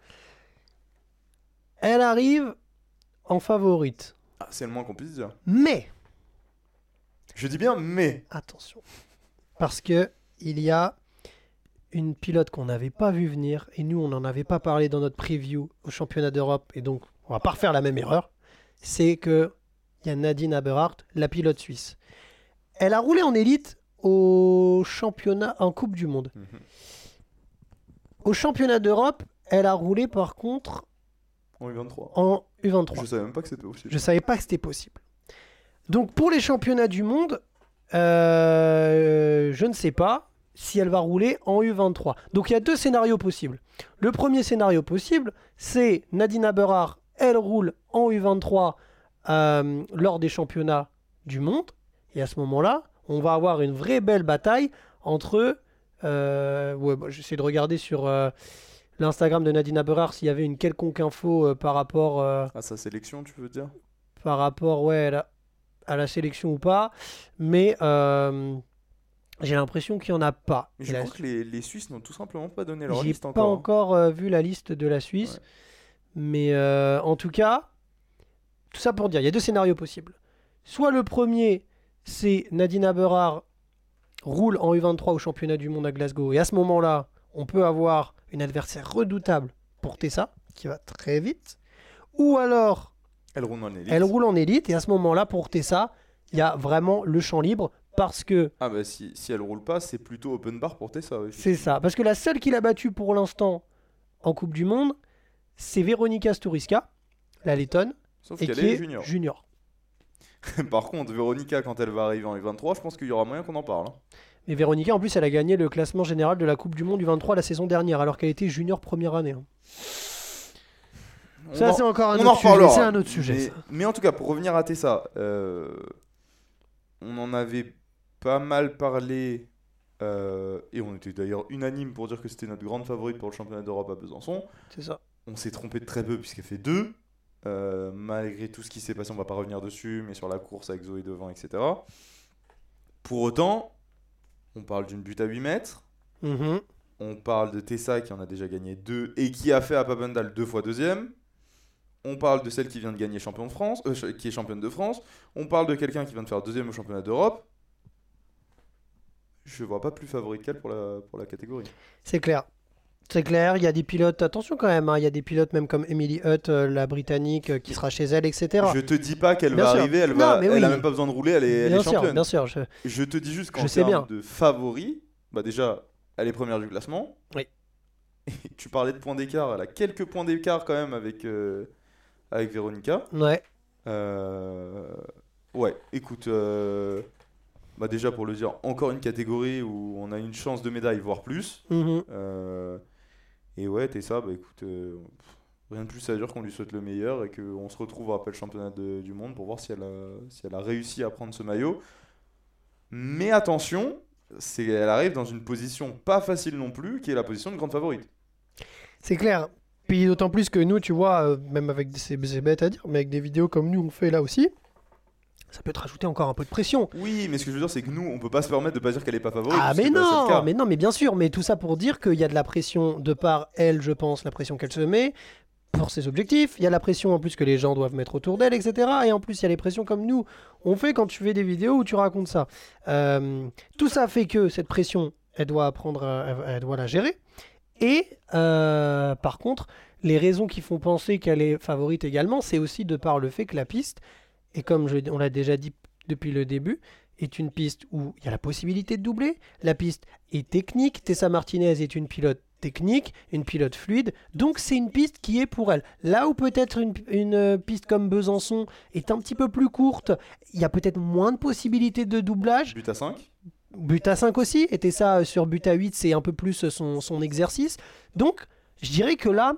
Elle arrive en favorite. Ah, c'est le moins qu'on puisse dire. Mais, Je dis bien mais. attention, parce que il y a une pilote qu'on n'avait pas vu venir, et nous on n'en avait pas parlé dans notre preview au championnat d'Europe, et donc on va pas refaire la même erreur, c'est que il y a Nadine Aberhardt, la pilote suisse. Elle a roulé en élite au championnat, en Coupe du Monde. Mhm. Au championnat d'Europe, elle a roulé par contre En U23. en U23. Je savais même pas que c'était possible. Je savais pas que c'était possible. Donc pour les championnats du monde, euh, je ne sais pas si elle va rouler en U23. Donc il y a deux scénarios possibles. Le premier scénario possible, c'est Nadine Aberard, elle roule en U23 euh, lors des championnats du monde. Et à ce moment-là, on va avoir une vraie belle bataille entre... Euh, ouais, bah, J'essaie de regarder sur euh, l'Instagram de Nadine Aberard s'il y avait une quelconque info par rapport... À sa sélection, tu veux dire? par rapport ouais, à, la, à la sélection ou pas. Mais j'ai l'impression qu'il n'y en a pas. Mais Je la- crois que les, les Suisses n'ont tout simplement pas donné leur J'ai liste pas encore. hein. encore euh, vu la liste de la Suisse. Ouais. Mais euh, en tout cas, tout ça pour dire, il y a deux scénarios possibles. Soit le premier, c'est Nadine Aberard roule en U23 au championnat du monde à Glasgow. Et à ce moment-là, on peut avoir une adversaire redoutable pour Tessa, qui va très vite. Ou alors, Elle roule en élite. elle roule en élite. Et à ce moment-là, pour Tessa, il y a vraiment le champ libre. Parce que Ah bah si, si elle roule pas, c'est plutôt open bar pour Tessa. oui. C'est ça. Parce que la seule qui l'a battue pour l'instant en Coupe du Monde, c'est Veronika Sturiska, la lettonne, Sauf qu'elle est est junior. junior. [laughs] Par contre, Véronica, quand elle va arriver en U23, je pense qu'il y aura moyen qu'on en parle. hein. Et Veronika, en plus, elle a gagné le classement général de la Coupe du Monde du 23 la saison dernière, alors qu'elle était junior première année. hein. On Ça, en- c'est encore un on en autre sujet. C'est un autre sujet. Mais, ça. mais en tout cas, pour revenir à Tessa, euh, on en avait pas mal parlé euh, et on était d'ailleurs unanime pour dire que c'était notre grande favorite pour le championnat d'Europe à Besançon. C'est ça. On s'est trompé de très peu puisqu'elle fait deux. Euh, malgré tout ce qui s'est passé, on va pas revenir dessus, mais sur la course avec Zoé devant, etc. Pour autant, on parle d'une butte à 8 mètres. Mhm. On parle de Tessa qui en a déjà gagné deux et qui a fait à Papendal deux fois deuxième. On parle de celle qui vient de gagner champion de France, euh, qui est championne de France. On parle de quelqu'un qui vient de faire deuxième au championnat d'Europe. Je vois pas plus favori qu'elle pour la, pour la catégorie. C'est clair. C'est clair, il y a des pilotes, attention quand même, hein, il y a des pilotes même comme Emily Hutt, euh, la britannique, euh, qui sera chez elle, etc. Je te dis pas qu'elle va sûr. arriver, elle, Non, va, mais elle oui. a même pas besoin de rouler, elle est, elle est bien sûr, championne. bien sûr. je- Je te dis juste qu'en termes bien. de favoris, bah déjà, elle est première du classement. Oui. [laughs] Tu parlais de points d'écart, elle a quelques points d'écart quand même avec, euh, avec Véronica. Ouais, Ouais, écoute, bah déjà pour le dire, encore une catégorie où on a une chance de médaille, voire plus. mhm. Et ouais, t'es ça, bah écoute, euh, rien de plus à dire qu'on lui souhaite le meilleur et qu'on se retrouve après le championnat de- du monde pour voir si elle, a, si elle a réussi à prendre ce maillot. Mais attention, c'est, elle arrive dans une position pas facile non plus, qui est la position de grande favorite. c'est clair. Puis d'autant plus que nous, tu vois, euh, même avec c'est à dire, mais avec des vidéos comme nous on fait là aussi, ça peut te rajouter encore un peu de pression. Oui, mais ce que je veux dire, c'est que nous, on peut pas se permettre de pas dire qu'elle est pas favorite. Ah mais bah, non, mais non, mais bien sûr, mais tout ça pour dire qu'il y a de la pression de par elle, je pense, la pression qu'elle se met pour ses objectifs. Il y a la pression en plus que les gens doivent mettre autour d'elle, etc. Et en plus, il y a les pressions comme nous on fait quand tu fais des vidéos où tu racontes ça. Euh, tout ça fait que cette pression, elle doit apprendre, à- elle, elle doit la gérer. Et euh, par contre, les raisons qui font penser qu'elle est favorite également, c'est aussi de par le fait que la piste, et comme je- on l'a déjà dit depuis le début, est une piste où il y a la possibilité de doubler. La piste est technique. Tessa Martinez est une pilote technique, une pilote fluide. Donc c'est une piste qui est pour elle. Là où peut-être une, une, euh, piste comme Besançon est un petit peu plus courte, il y a peut-être moins de possibilités de doublage. But à 5 But à 5 aussi, et Tessa euh, sur but à 8, c'est un peu plus euh, son, son exercice. Donc je dirais que là,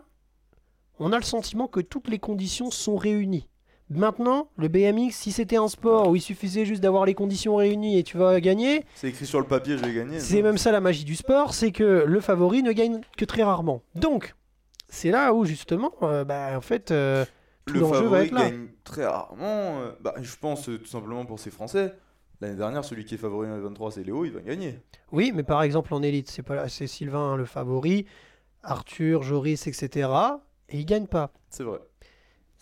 on a le sentiment que toutes les conditions sont réunies. Maintenant, le BMX, si c'était un sport où il suffisait juste d'avoir les conditions réunies et tu vas gagner, C'est écrit sur le papier, je vais gagner. c'est même ça la magie du sport, c'est que le favori ne gagne que très rarement. Donc, c'est là où justement, euh, bah, en fait, euh, tout le l'enjeu va favori être là. gagne très rarement. euh, bah, je pense euh, tout simplement pour ces Français. L'année dernière, celui qui est favori en 23, c'est Léo, il va gagner. Oui, mais par exemple en élite, c'est pas c'est Sylvain hein, le favori, Arthur, Joris, etc. Et il gagne pas. C'est vrai.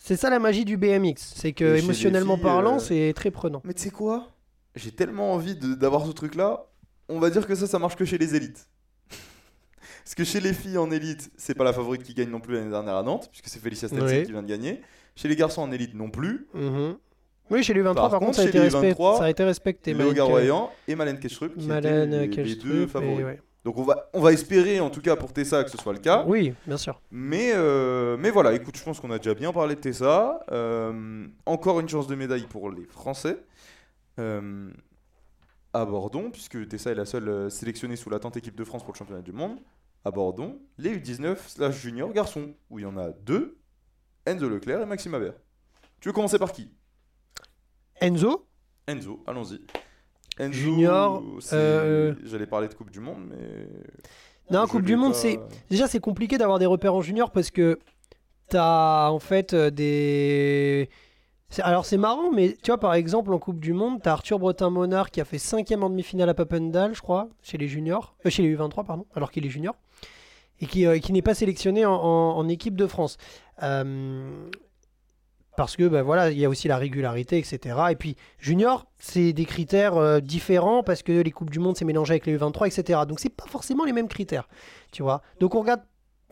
C'est ça la magie du BMX, c'est que Et émotionnellement filles, parlant, euh, c'est très prenant. Mais tu sais quoi? J'ai tellement envie d'avoir ce truc-là. On va dire que ça, ça marche que chez les élites. [laughs] Parce que chez les filles en élite, c'est pas la favorite qui gagne non plus l'année dernière à Nantes, puisque c'est Félicia Stelzig Oui. qui vient de gagner. Chez les garçons en élite non plus. Mhm. Oui, chez les 23, par, Par contre, contre, ça, a chez été les respect- 23, ça a été respecté. Léo Malek, Garoyan et Malène Kestrup qui Malène, étaient les, deux favoris. ouais. Donc on va, on va espérer en tout cas pour Tessa que ce soit le cas. Oui, bien sûr. Mais, euh, mais voilà, écoute, je pense qu'on a déjà bien parlé de Tessa. Euh, encore une chance de médaille pour les Français. Euh, abordons, puisque Tessa est la seule sélectionnée sous la tente équipe de France pour le championnat du monde. Abordons les U19 slash junior garçons, où il y en a deux, Enzo Leclerc et Maxime Habert. Tu veux commencer par qui? Enzo, Enzo, allons-y. Enzo, Junior, euh, J'allais parler de Coupe du Monde, mais. Non, Coupe du Monde, pas- c'est déjà c'est compliqué d'avoir des repères en junior parce que t'as en fait euh, des. Alors c'est marrant, mais tu vois par exemple en Coupe du Monde, t'as Arthur Bretin-Monard qui a fait cinquième en demi-finale à Papendal, je crois, chez les juniors, euh, chez les U23 pardon, alors qu'il est junior, et qui, euh, qui n'est pas sélectionné en, en- en équipe de France. Euh, parce que bah, voilà, il y a aussi la régularité, etc. Et puis junior, c'est des critères euh, différents parce que les coupes du monde c'est mélangé avec les U23, etc. Donc c'est pas forcément les mêmes critères, tu vois. Donc on regarde.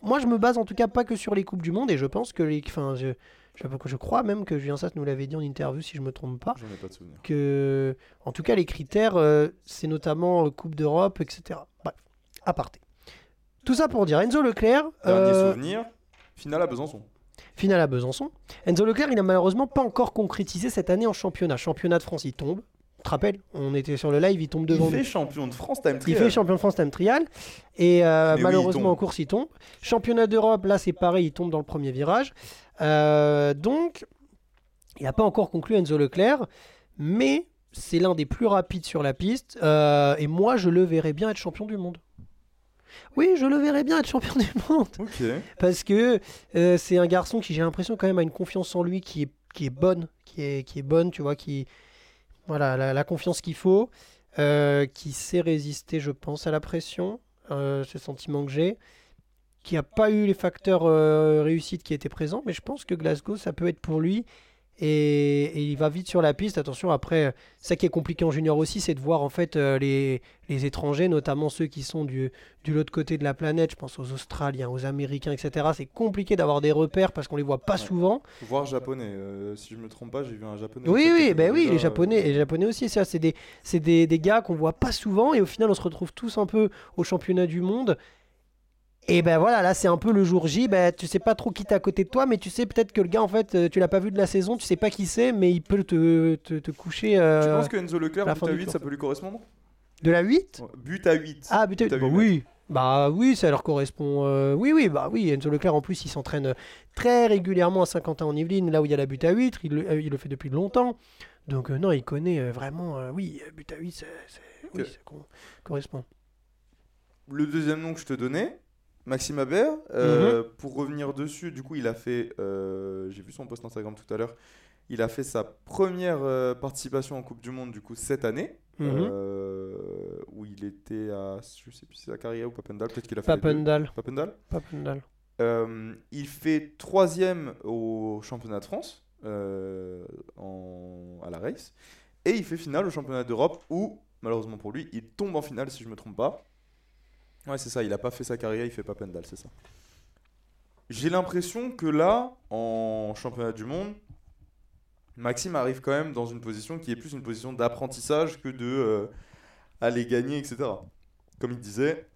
Moi, je me base en tout cas pas que sur les coupes du monde et je pense que les, enfin, je, je, je crois même que Julien Sass nous l'avait dit en interview si je me trompe pas, ai pas de souvenir. que en tout cas les critères, euh, c'est notamment euh, Coupe d'Europe, etc. Bref, aparté. Tout ça pour dire Enzo Leclerc. Dernier souvenir, finale à Besançon. Finale à Besançon. Enzo Leclerc, il n'a malheureusement pas encore concrétisé cette année en championnat. Championnat de France, il tombe. Tu te rappelles On était sur le live, il tombe devant Il nous. fait champion de France time Il trial. fait champion de France Time Trial. Et euh, oui, il malheureusement, en course, il tombe. Championnat d'Europe, là, c'est pareil, il tombe dans le premier virage. Euh, donc, il n'a pas encore conclu Enzo Leclerc. Mais c'est l'un des plus rapides sur la piste. Euh, et moi, je le verrais bien être champion du monde. Oui, je le verrais bien être champion du monde. Parce que euh, c'est un garçon qui, j'ai l'impression, quand même, a une confiance en lui qui est, qui est bonne. Qui est, qui est bonne, tu vois, qui. Voilà, la, la confiance qu'il faut. euh, qui sait résister, je pense, à la pression. euh, ce sentiment que j'ai. qui a pas eu les facteurs réussites qui étaient présents, mais je pense que Glasgow, ça peut être pour lui. Et, et il va vite sur la piste. Attention, après, ça qui est compliqué en junior aussi, c'est de voir en fait euh, les, les étrangers, notamment ceux qui sont du, de l'autre côté de la planète. Je pense aux Australiens, aux Américains, etc. C'est compliqué d'avoir des repères parce qu'on les voit pas Ouais. souvent. Voir japonais. euh, si je me trompe pas, j'ai vu un japonais. Oui, oui, ben oui, les euh, Japonais, les Japonais aussi, ça, c'est des, c'est des, des gars qu'on voit pas souvent et au final, on se retrouve tous un peu au championnat du monde. Et ben voilà, là, c'est un peu le jour J. Ben, tu sais pas trop qui t'es à côté de toi, mais tu sais peut-être que le gars, en fait, euh, tu l'as pas vu de la saison, tu sais pas qui c'est, mais il peut te, te, te coucher euh, Tu penses que Enzo Leclerc, la but fin à du 8, tour. ça peut lui correspondre? De la 8 Ouais, But à 8. Ah, putain, T'as bah vu, oui. Bah oui, ça leur correspond. euh, Oui, oui, bah oui. Enzo Leclerc, en plus, il s'entraîne très régulièrement à Saint-Quentin-en-Yvelines, là où il y a la but à 8. Il, le- euh, il le fait depuis longtemps. Donc, euh, non, il connaît euh, vraiment. euh, oui, euh, but à 8, c'est- c'est- oui, ça co- correspond. Le deuxième nom que je te donnais, Maxime Habert, euh, Mhm. pour revenir dessus, du coup, il a fait, euh, j'ai vu son post Instagram tout à l'heure, il a fait sa première euh, participation en Coupe du Monde, du coup, cette année, Mhm. où il était à, je sais plus si c'est Zakaria ou Papendal, peut-être qu'il a fait. Papendal. Papendal. Papendal. Il fait troisième au championnat de France en, à la race et il fait finale au championnat d'Europe où malheureusement pour lui il tombe en finale si je me trompe pas. Ouais c'est ça, il a pas fait sa carrière, il fait pas Pendal, c'est ça. J'ai l'impression que là en championnat du monde Maxime arrive quand même dans une position qui est plus une position d'apprentissage que de euh, aller gagner etc. Comme il disait,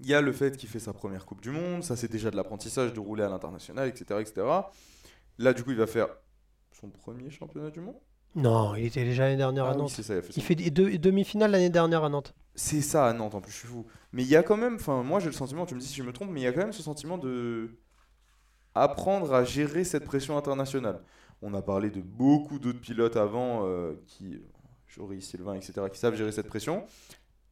il y a le fait qu'il fait sa première Coupe du Monde, ça c'est déjà de l'apprentissage de rouler à l'international, etc., etc. Là, du coup, il va faire son premier championnat du monde? Non, il était déjà l'année dernière Ah à oui, Nantes. ça, il fait il fait demi-finale l'année dernière à Nantes. C'est ça à Nantes, en plus, je suis fou. Mais il y a quand même, enfin, moi j'ai le sentiment, tu me dis si je me trompe, mais il y a quand même ce sentiment de apprendre à gérer cette pression internationale. On a parlé de beaucoup d'autres pilotes avant euh, qui, Jory, Sylvain, etc., qui savent gérer cette pression.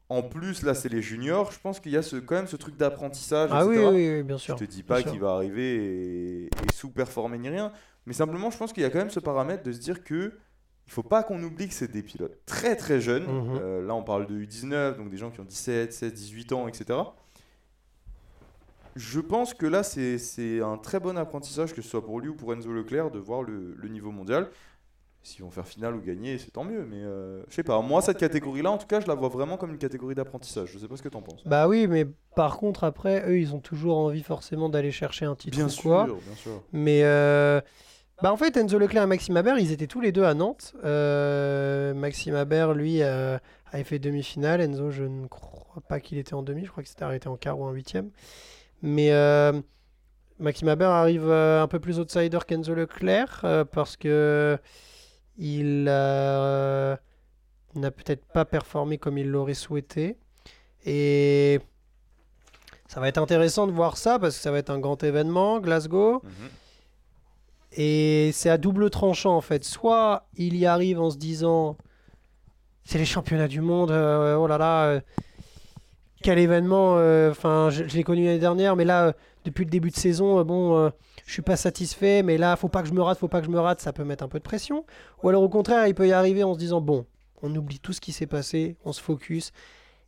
En plus, là, c'est les juniors. Je pense qu'il y a ce, quand même ce truc d'apprentissage. Ah oui, etc. oui, oui, bien Je sûr. te dis pas qu'il va arriver et, et sous-performer ni rien, mais simplement je pense qu'il y a quand même ce paramètre de se dire que il faut pas qu'on oublie que c'est des pilotes très très jeunes. Mhm. Euh, là on parle de U19, donc des gens qui ont 17, 16, 18 ans, etc. Je pense que là c'est c'est un très bon apprentissage, que ce soit pour lui ou pour Enzo Leclerc, de voir le, le niveau mondial. S'ils vont faire finale ou gagner, c'est tant mieux, mais euh, je sais pas. Moi, cette catégorie-là, en tout cas, je la vois vraiment comme une catégorie d'apprentissage. Je sais pas ce que t'en penses. Bah oui, mais par contre, après, eux, ils ont toujours envie forcément d'aller chercher un titre Bien ou sûr, quoi. bien sûr. Mais euh, bah en fait, Enzo Leclerc et Maxime Habert, ils étaient tous les deux à Nantes. Euh, Maxime Habert, lui, euh, avait fait demi-finale. Enzo, je ne crois pas qu'il était en demi. Je crois que c'était arrêté en quart ou en huitième. Mais euh, Maxime Habert arrive euh, un peu plus outsider qu'Enzo Leclerc parce que il n'a peut-être pas performé comme il l'aurait souhaité. Et ça va être intéressant de voir ça parce que ça va être un grand événement, Glasgow. Mhm. Et c'est à double tranchant en fait. Soit il y arrive en se disant c'est les championnats du monde, euh, oh là là, euh, quel événement. euh, Enfin, je, je l'ai connu l'année dernière, mais là, depuis le début de saison, bon, je suis pas satisfait, mais là, faut pas que je me rate, faut pas que je me rate, ça peut mettre un peu de pression. Ou alors au contraire, il peut y arriver en se disant bon, on oublie tout ce qui s'est passé, on se focus.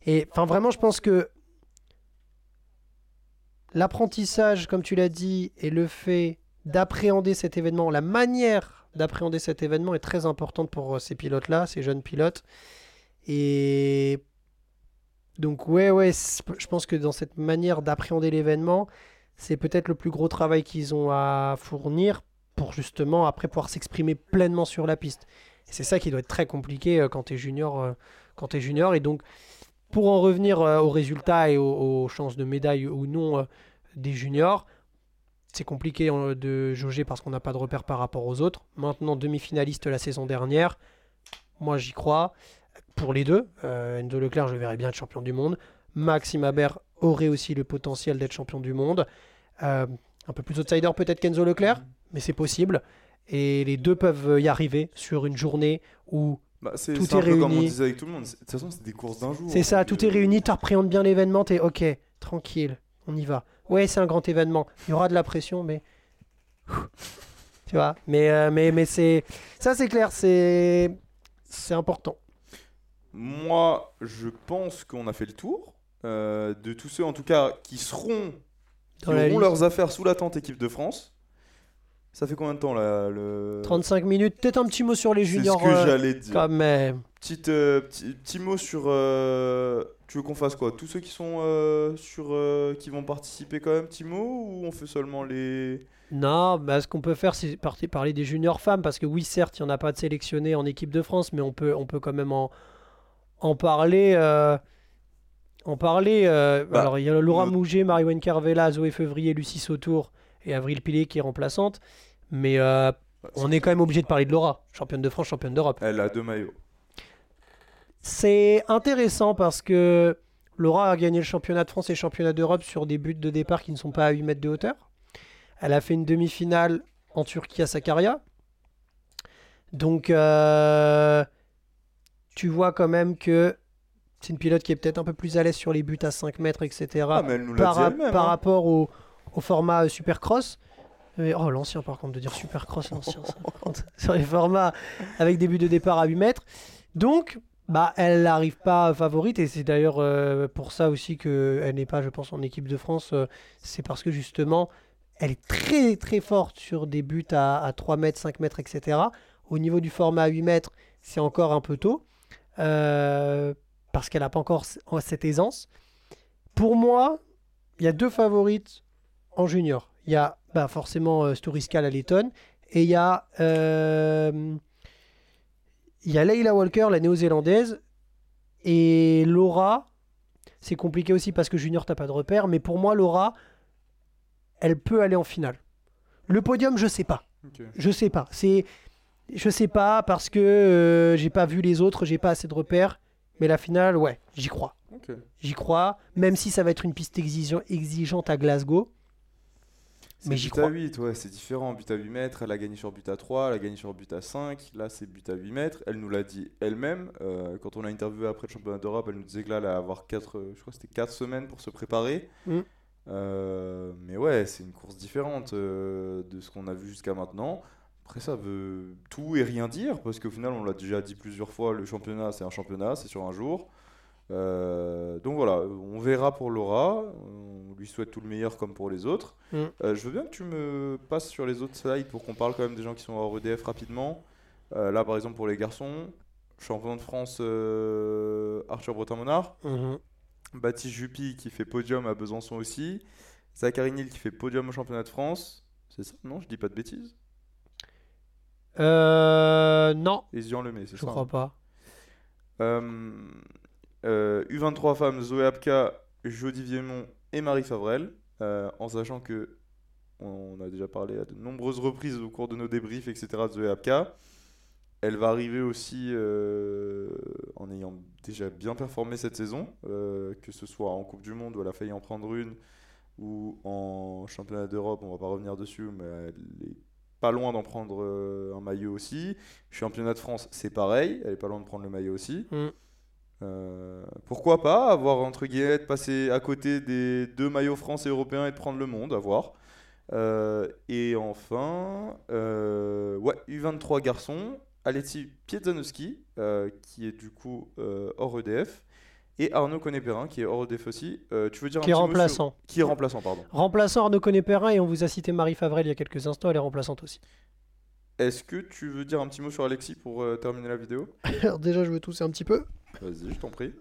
Et enfin, vraiment, je pense que l'apprentissage, comme tu l'as dit, et le fait d'appréhender cet événement, la manière d'appréhender cet événement est très importante pour euh, ces pilotes-là, ces jeunes pilotes. Et donc ouais, ouais, je pense que dans cette manière d'appréhender l'événement, c'est peut-être le plus gros travail qu'ils ont à fournir pour justement après pouvoir s'exprimer pleinement sur la piste. Et c'est ça qui doit être très compliqué euh, quand tu es junior, euh, quand tu junior. Et donc pour en revenir aux résultats et aux, aux chances de médaille ou non des juniors, c'est compliqué euh, de jauger parce qu'on n'a pas de repère par rapport aux autres. Maintenant, demi-finaliste la saison dernière, moi j'y crois. Pour les deux, euh, Enzo Leclerc, je le verrais bien être champion du monde. Maxime Habert aurait aussi le potentiel d'être champion du monde. Euh, un peu plus outsider peut-être qu'Enzo Leclerc, mais c'est possible. Et les deux peuvent y arriver sur une journée où Bah, Tout un est peu comme on réuni. disait avec tout le monde. C'est- De toute façon, c'est des courses d'un jour. C'est ça, donc, tout est réuni, tu appréhendes bien l'événement, t'es ok, tranquille, on y va. Ouais, c'est un grand événement, il y aura de la pression, mais. [laughs] Tu vois, mais, euh, mais, mais c'est. Ça, c'est clair, c'est. C'est important. Moi, je pense qu'on a fait le tour. euh, de tous ceux, en tout cas, qui seront qui Dans la auront liste. leurs affaires sous la tente équipe de France. Ça fait combien de temps là le... 35 minutes. Peut-être un petit mot sur les C'est juniors. ce que euh, j'allais dire. quand même. Petite, euh, petit, petit mot sur. euh, Tu veux qu'on fasse quoi? Tous ceux qui sont euh, sur, qui vont participer quand même, petit mot ou on fait seulement les. Non, bah, ce qu'on peut faire, c'est par- parler des juniors femmes, parce que oui, certes, il n'y en a pas de sélectionnés en équipe de France, mais on peut, on peut quand même en, en parler. en parler. euh, Bah, alors, il y a Laura Mouget, Marie-Wen Carvela, Zoé Fevrier, Lucie Sautour et Avril Pillet qui est remplaçante. Mais euh, on est quand même obligé de parler de Laura, championne de France, championne d'Europe. Elle a deux maillots. C'est intéressant parce que Laura a gagné le championnat de France et le championnat d'Europe sur des buts de départ qui ne sont pas à 8 mètres de hauteur. Elle a fait une demi-finale en Turquie à Sakarya. Donc, euh, tu vois quand même que c'est une pilote qui est peut-être un peu plus à l'aise sur les buts à 5 mètres, etc. Ah, mais elle nous l'a par, dit elle-même. par hein. rapport au, au format Supercross. Oh, l'ancien, par contre, de dire Supercross, l'ancien, [laughs] sur les formats avec des buts de départ à 8 mètres. Donc, bah, elle n'arrive pas favorite, et c'est d'ailleurs euh, pour ça aussi qu'elle n'est pas, je pense, en équipe de France. euh, c'est parce que justement, elle est très très forte sur des buts à, à 3 mètres, 5 mètres, etc. Au niveau du format à 8 mètres, c'est encore un peu tôt, euh, parce qu'elle n'a pas encore cette aisance. Pour moi, il y a deux favorites en junior. Il y a bah, forcément euh, Storiska la Lettonne et il y a euh, il y a Leila Walker la néo-zélandaise et Laura. C'est compliqué aussi parce que junior t'as pas de repère, mais pour moi Laura, elle peut aller en finale. Le podium, je sais pas. Je sais pas. C'est, je sais pas parce que euh, j'ai pas vu les autres, j'ai pas assez de repères. Mais la finale, ouais, j'y crois. J'y crois, même si ça va être une piste exigeant- exigeante à Glasgow. C'est Mais j'y but à crois. 8, ouais, c'est différent. But à 8 mètres, elle a gagné sur but à 3, elle a gagné sur but à 5. Là, c'est but à 8 mètres. Elle nous l'a dit elle-même. euh, quand on l'a interviewé après le championnat d'Europe, elle nous disait que là, elle allait avoir 4, je crois c'était 4 semaines pour se préparer. Mm. Euh, mais ouais, c'est une course différente euh, de ce qu'on a vu jusqu'à maintenant. Après, ça veut tout et rien dire, parce qu'au final, on l'a déjà dit plusieurs fois, le championnat, c'est un championnat, c'est sur un jour. Euh, donc voilà, on verra pour Laura. On lui souhaite tout le meilleur comme pour les autres. Mm. Euh, je veux bien que tu me passes sur les autres slides pour qu'on parle quand même des gens qui sont hors EDF rapidement. Euh, là, par exemple, pour les garçons, champion de France Arthur Breton-Monard. Mhm. Baptiste Juppy qui fait podium à Besançon aussi. Zachary Nil qui fait podium au championnat de France. C'est ça Non, je dis pas de bêtises? Euh, non, Et Zian Lemay, c'est je ça crois pas. Euh, euh, U23 femmes, Zoé Apka, Jodie Viemont et Marie Favrel. Euh, en sachant que on a déjà parlé à de nombreuses reprises au cours de nos débriefs, etc. de Zoé Apka. Elle va arriver aussi euh, en ayant déjà bien performé cette saison, que ce soit en Coupe du Monde où elle a failli en prendre une, ou en Championnat d'Europe, on va pas revenir dessus, mais elle est pas loin d'en prendre un maillot aussi. Championnat de France, c'est pareil, elle est pas loin de prendre le maillot aussi. Mm. Euh, pourquoi pas avoir entre guillemets passé à côté des deux maillots français et européens et de prendre le monde, à voir. Euh, et enfin, euh, ouais, U23 garçons, Alexis Pietzanowski, euh, qui est du coup hors EDF, et Arnaud Connet-Perrin, qui est hors EDF aussi. Tu veux dire un Qui est petit mot sur- remplaçant. Qui est remplaçant, pardon. Remplaçant Arnaud Connet-Perrin et on vous a cité Marie Favrel il y a quelques instants, elle est remplaçante aussi. Est-ce que tu veux dire un petit mot sur Alexis pour euh, terminer la vidéo? [laughs] Alors déjà, je veux tousser un petit peu. Vas-y, je t'en prie.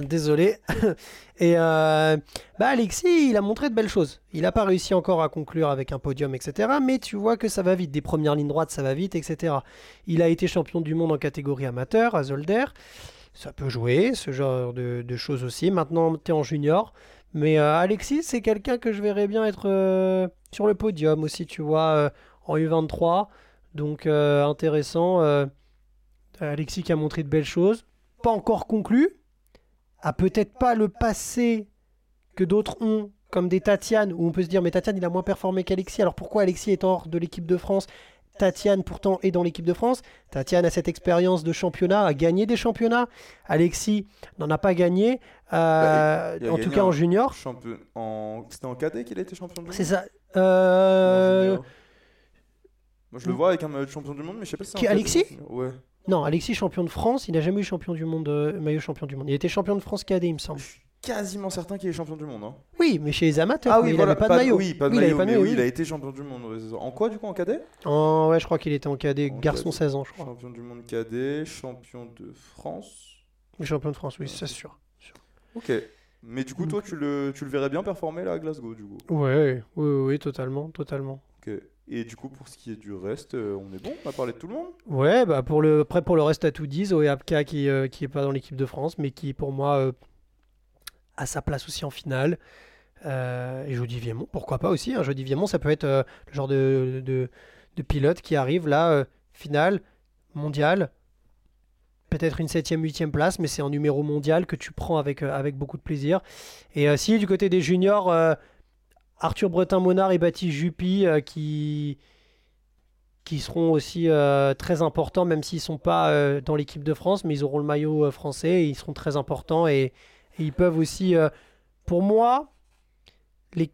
Désolé. [laughs] Et euh, bah Alexis, il a montré de belles choses. Il n'a pas réussi encore à conclure avec un podium, etc. Mais tu vois que ça va vite. Des premières lignes droites, ça va vite, etc. Il a été champion du monde en catégorie amateur à Zolder. Ça peut jouer, ce genre de, de choses aussi. Maintenant, tu es en junior. Mais euh, Alexis, c'est quelqu'un que je verrais bien être euh, sur le podium aussi, tu vois, en U23. Donc euh, intéressant. euh, Alexis qui a montré de belles choses. Pas encore conclu a peut-être pas le passé que d'autres ont, comme des Tatiane, où on peut se dire, mais Tatiane, il a moins performé qu'Alexis. Alors pourquoi Alexis est hors de l'équipe de France? Tatiane, pourtant, est dans l'équipe de France. Tatiane a cette expérience de championnat, a gagné des championnats. Alexis n'en a pas gagné, euh, Bah, il en tout cas en un junior. Champion... En... C'était en cadet qu'il a été champion monde C'est ça. Euh, Moi, je le vois avec un maillot de champion du monde, mais je sais pas si c'est Alexis. Ouais. Non, Alexis champion de France, il n'a jamais eu champion du monde, euh, maillot champion du monde. Il était champion de France cadet, il me semble. quasiment certain qu'il est champion du monde. hein. Oui, mais chez les amateurs, mais il avait pas de maillot. Oui, pas de Oui, il maillot, pas de mais maillot, oui, oui. il a été champion du monde. En quoi, du coup, en cadet? En- ouais, je crois qu'il était en cadet, En garçon cadet. 16 ans, je crois. Champion du monde cadet, champion de France. Champion de France, oui, c'est sûr. Ok. Mais du coup, toi, tu le, tu le verrais bien performer là à Glasgow, du coup? Ouais, oui, oui, oui, totalement, totalement. Ok. Et du coup, pour ce qui est du reste, euh, on est bon On a parlé de tout le monde Ouais, bah pour le, après pour le reste, à tout dit, Zoé Apka qui, euh, qui est pas dans l'équipe de France, mais qui pour moi euh, a sa place aussi en finale. Euh, et Jody Viemont, pourquoi pas aussi. Hein, Jody Viemont, ça peut être euh, le genre de, de, pilote qui arrive là, euh, finale, mondiale. Peut-être une 7ème, 8ème place, mais c'est en numéro mondial que tu prends avec, euh, avec beaucoup de plaisir. Et euh, si du côté des juniors, euh, Arthur Bretin-Monard et Baptiste Juppy euh, qui, seront aussi euh, très importants, même s'ils ne sont pas euh, dans l'équipe de France, mais ils auront le maillot français et ils seront très importants et, ils peuvent aussi, pour moi, les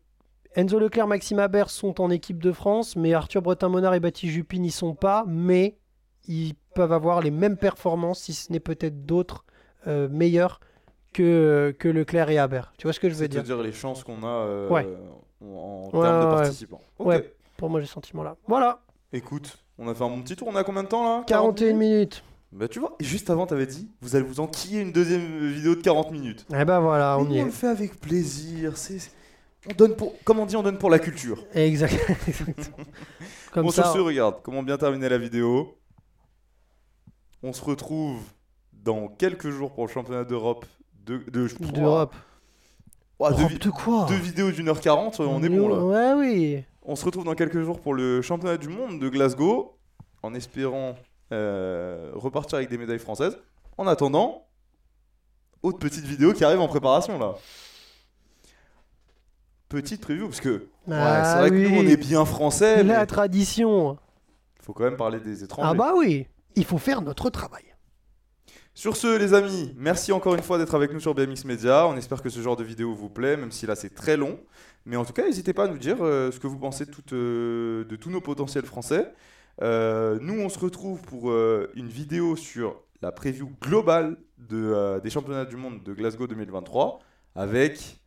Enzo Leclerc, Maxime Habert sont en équipe de France, mais Arthur Bretin-Monard et Baptiste Juppy n'y sont pas, mais ils peuvent avoir les mêmes performances, si ce n'est peut-être d'autres meilleurs que, que Leclerc et Habert. Tu vois ce que je veux dire? C'est-à-dire les chances qu'on a euh, Ouais. en, en Ouais, termes de participants. Ouais. Pour moi, j'ai ce sentiment-là. Voilà, Écoute, on a fait un bon petit tour. On a combien de temps là? 41 minutes? Bah tu vois, juste avant t'avais dit, vous allez vous enquiller une deuxième vidéo de 40 minutes. Eh ben voilà, on y on le est. fait avec plaisir. C'est, on donne pour, comme on dit, on donne pour la culture. Exact. [laughs] Exactement. Comme bon, ça. sur ce, regarde, comment bien terminer la vidéo. On se retrouve dans quelques jours pour le championnat d'Europe de, de, D'Europe. Deux, Europe vi- de quoi deux vidéos d'une heure 40, on est bon là. Ouais, oui. On se retrouve dans quelques jours pour le championnat du monde de Glasgow, en espérant euh, repartir avec des médailles françaises. En attendant, autre petite vidéo qui arrive en préparation là. Petite preview, parce que ouais, Ah c'est vrai que nous on est bien français, mais La tradition. il faut quand même parler des étrangers. Ah bah oui. Il faut faire notre travail. Sur ce, les amis, merci encore une fois d'être avec nous sur BMX Media. On espère que ce genre de vidéo vous plaît, même si là c'est très long. Mais en tout cas, n'hésitez pas à nous dire euh, ce que vous pensez de, euh, tous nos potentiels français. Euh, nous, on se retrouve pour une vidéo sur la preview globale de, des championnats du monde de Glasgow 2023 avec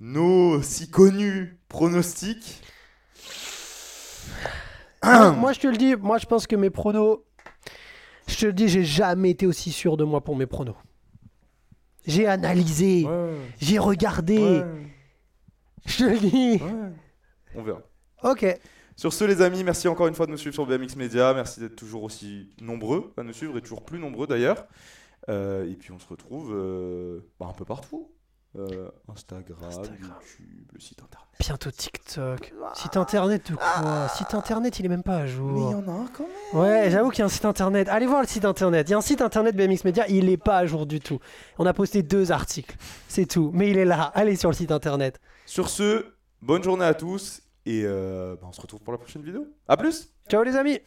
nos si connus pronostics. moi, je te le dis, moi, je pense que mes pronos. Je te le dis, j'ai jamais été aussi sûr de moi pour mes pronos. J'ai analysé, Ouais, j'ai regardé. ouais, Je te le dis. ouais. On verra. Ok. Sur ce, les amis, merci encore une fois de nous suivre sur BMX Media. Merci d'être toujours aussi nombreux à nous suivre et toujours plus nombreux d'ailleurs. Euh, et puis on se retrouve euh, bah, un peu partout. Euh, Instagram, Instagram. YouTube, le site internet. Bientôt TikTok. Site internet de quoi Site internet, il est même pas à jour. Mais il y en a un quand même. Ouais, j'avoue qu'il y a un site internet. Allez voir le site internet. Il y a un site internet BMX Media, il est pas à jour du tout. On a posté deux articles, c'est tout. Mais il est là. Allez sur le site internet. Sur ce, bonne journée à tous et euh, bah, on se retrouve pour la prochaine vidéo. A plus Ciao les amis